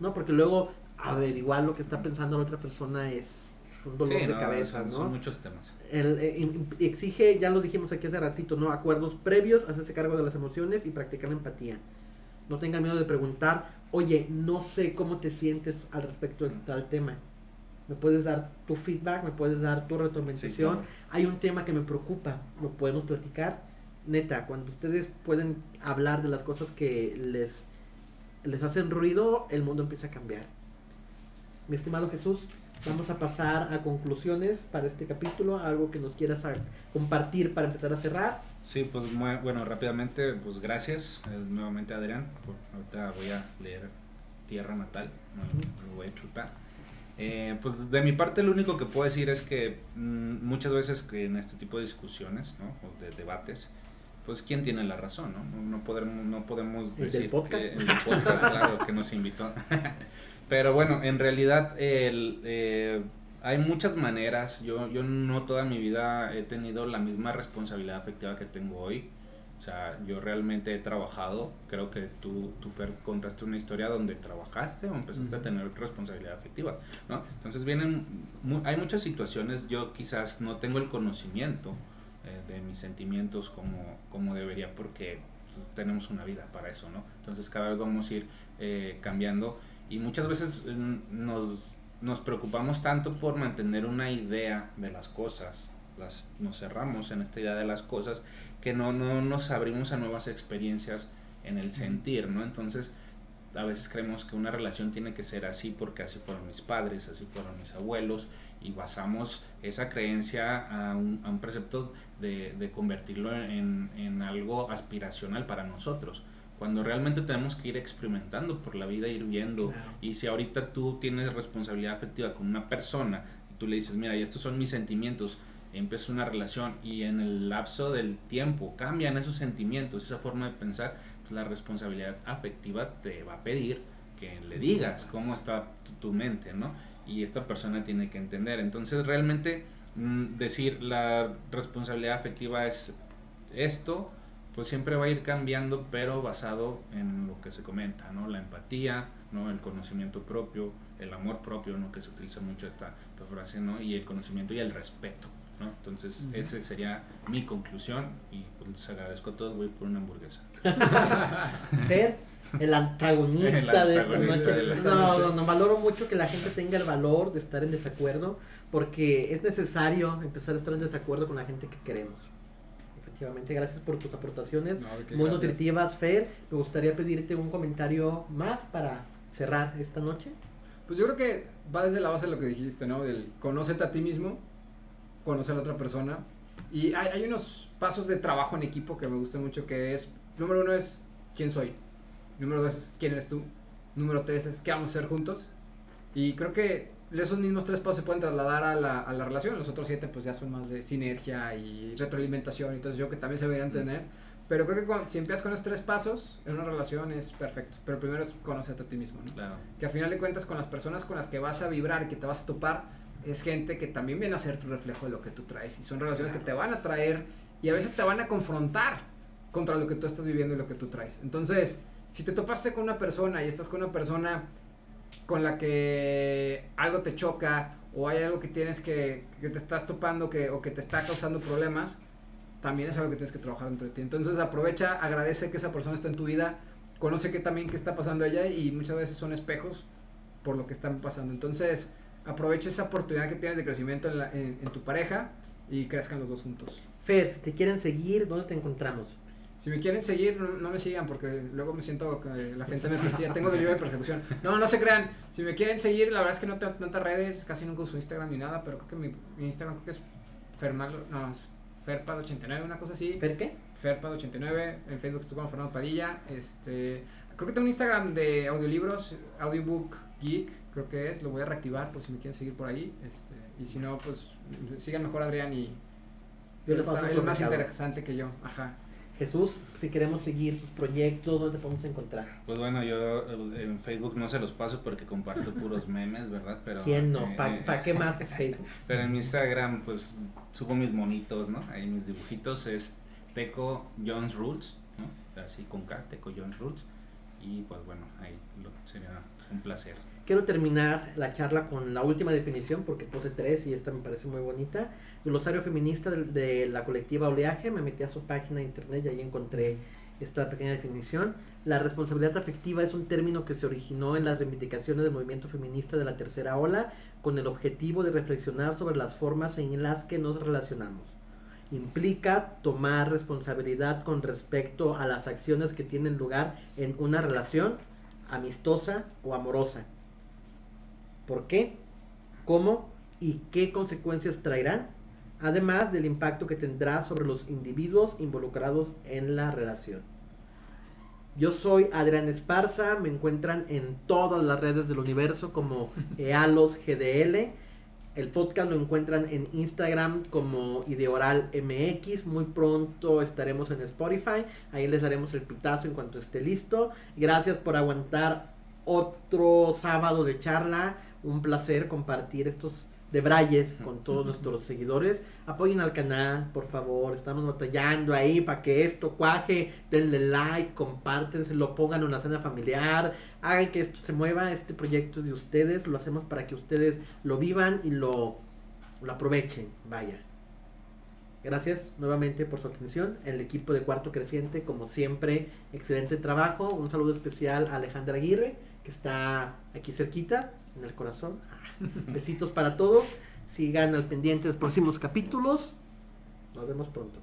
No, porque luego averiguar lo que está pensando la otra persona es un dolor Sí, de no, cabeza, son, ¿no? son muchos temas. El, eh, exige, ya lo dijimos aquí hace ratito, ¿no? Acuerdos previos, hacerse cargo de las emociones y practicar la empatía. No tengan miedo de preguntar, oye, no sé cómo te sientes al respecto de tal tema. Me puedes dar tu feedback, me puedes dar tu retroalimentación. claro. Hay un tema que me preocupa, lo podemos platicar. Neta, cuando ustedes pueden hablar de las cosas que les, les hacen ruido, el mundo empieza a cambiar. mi estimado Jesús, vamos a pasar a conclusiones para este capítulo, algo que nos quieras compartir para empezar a cerrar. Sí, pues bueno, rápidamente, pues gracias eh, nuevamente Adrián. ahorita voy a leer Tierra Natal, lo voy a chutar. Eh, pues de mi parte lo único que puedo decir es que mm, muchas veces que en este tipo de discusiones, ¿no? O de debates, pues quién tiene la razón, ¿no? No podemos, no podemos decir... podcast? Que, el podcast, claro, que nos invitó. Pero bueno, en realidad el, eh, hay muchas maneras. Yo, yo no toda mi vida he tenido la misma responsabilidad afectiva que tengo hoy. O sea, yo realmente he trabajado. Creo que tú, tú Fer, contaste una historia donde trabajaste o empezaste a tener responsabilidad afectiva, ¿no? Entonces vienen, hay muchas situaciones. Yo quizás no tengo el conocimiento eh, de mis sentimientos como, como debería porque pues, tenemos una vida para eso, ¿no? Entonces cada vez vamos a ir eh, cambiando y muchas veces mm, nos, nos preocupamos tanto por mantener una idea de las cosas, las, nos cerramos en esta idea de las cosas, que no, no nos abrimos a nuevas experiencias en el sentir, ¿no? Entonces, a veces creemos que una relación tiene que ser así porque así fueron mis padres, así fueron mis abuelos, y basamos esa creencia a un, a un precepto de, de convertirlo en, en, algo aspiracional para nosotros cuando realmente tenemos que ir experimentando por la vida, ir viendo. Y si ahorita tú tienes responsabilidad afectiva con una persona, y tú le dices, mira, y estos son mis sentimientos, empieza una relación y en el lapso del tiempo cambian esos sentimientos, esa forma de pensar, pues la responsabilidad afectiva te va a pedir que le digas cómo está tu, mente, ¿no? Y esta persona tiene que entender. Entonces realmente decir la responsabilidad afectiva es esto, pues siempre va a ir cambiando, pero basado en lo que se comenta, ¿no? La empatía, ¿no? El conocimiento propio, el amor propio, ¿no? Que se utiliza mucho esta, frase, ¿no? Y el conocimiento y el respeto, ¿no? Entonces, esa sería mi conclusión y pues les agradezco a todos, voy por una hamburguesa. Fer, el antagonista, de esta noche. no, no, no, valoro mucho que la gente tenga el valor de estar en desacuerdo, porque es necesario empezar a estar en desacuerdo con la gente que queremos efectivamente. Gracias por tus aportaciones muy nutritivas, Fer. Me gustaría pedirte un comentario más para cerrar esta noche. Pues yo creo que va desde la base de lo que dijiste, ¿no? Del conócete a ti mismo, conocer a la otra persona. Y hay, hay unos pasos de trabajo en equipo que me gustan mucho, que es, número uno es quién soy. Número dos es quién eres tú. Número tres es qué vamos a hacer juntos. Y creo que esos mismos tres pasos se pueden trasladar a la, a la relación, los otros siete pues ya son más de sinergia y retroalimentación, entonces yo que también se deberían tener. Pero creo que si empiezas con esos tres pasos en una relación es perfecto. Pero primero es conocerte a ti mismo, ¿no? Claro. Que al final de cuentas con las personas con las que vas a vibrar y que te vas a topar, es gente que también viene a ser tu reflejo de lo que tú traes. Y son relaciones que te van a traer y a veces te van a confrontar contra lo que tú estás viviendo y lo que tú traes. Entonces, si te topaste con una persona y estás con una persona con la que algo te choca o hay algo que tienes que, que te estás topando que, o que te está causando problemas, también es algo que tienes que trabajar dentro de ti. Entonces aprovecha, agradece que esa persona está en tu vida, conoce que también qué está pasando allá y muchas veces son espejos por lo que están pasando. Entonces aprovecha esa oportunidad que tienes de crecimiento en, en, en tu pareja y crezcan los dos juntos. Fer, si te quieren seguir, ¿dónde te encontramos? Si me quieren seguir, no, me sigan porque luego me siento que la gente me persigue. Tengo delirio de persecución. No, no se crean. Si me quieren seguir, la verdad es que no tengo tantas redes, casi nunca uso Instagram ni nada, pero creo que mi, Instagram creo que es Fermalo, no, Ferpad89, una cosa así. ¿Fer qué? Ferpad89, en Facebook estuve con Fernando Padilla. Este, creo que tengo un Instagram de audiolibros, Audiobook Geek, creo que es, lo voy a reactivar por si me quieren seguir por ahí. Este, y si no, pues sigan mejor a Adrián y yo él, más interesante que yo. Ajá. Jesús, si queremos seguir tus proyectos, ¿dónde te podemos encontrar? Pues bueno, yo eh, en Facebook no se los paso porque comparto puros memes, ¿verdad? Pero, ¿Quién no? Eh, ¿Para qué más es Facebook? Pero en mi Instagram, pues subo mis monitos, ¿no? Ahí mis dibujitos es Teco Jones Rules, ¿no? Así con K, Teco Jones Rules. Y pues bueno, ahí lo, sería un placer. Quiero terminar la charla con la última definición porque puse tres y esta me parece muy bonita. Glosario feminista de, la colectiva Oleaje, me metí a su página de internet y ahí encontré esta pequeña definición. La responsabilidad afectiva es un término que se originó en las reivindicaciones del movimiento feminista de la tercera ola con el objetivo de reflexionar sobre las formas en las que nos relacionamos. Implica tomar responsabilidad con respecto a las acciones que tienen lugar en una relación amistosa o amorosa por qué, cómo y qué consecuencias traerán, además del impacto que tendrá sobre los individuos involucrados en la relación. Yo soy Adrián Esparza, me encuentran en todas las redes del universo como EALOS GDL. El podcast lo encuentran en Instagram como Ideoral MX. Muy pronto estaremos en Spotify. Ahí les haremos el pitazo en cuanto esté listo. Gracias por aguantar otro sábado de charla. Un placer compartir estos de Brayes con todos nuestros seguidores. Apoyen al canal, por favor. Estamos batallando ahí para que esto cuaje. Denle like, compártenselo, pongan en una cena familiar. Hagan que esto se mueva. Este proyecto es de ustedes. Lo hacemos para que ustedes lo vivan y lo, lo aprovechen. Vaya. Gracias nuevamente por su atención. El equipo de Cuarto Creciente, como siempre, excelente trabajo. Un saludo especial a Alejandra Aguirre, que está aquí cerquita, en el corazón. Besitos para todos. Sigan al pendiente de los próximos capítulos. Nos vemos pronto.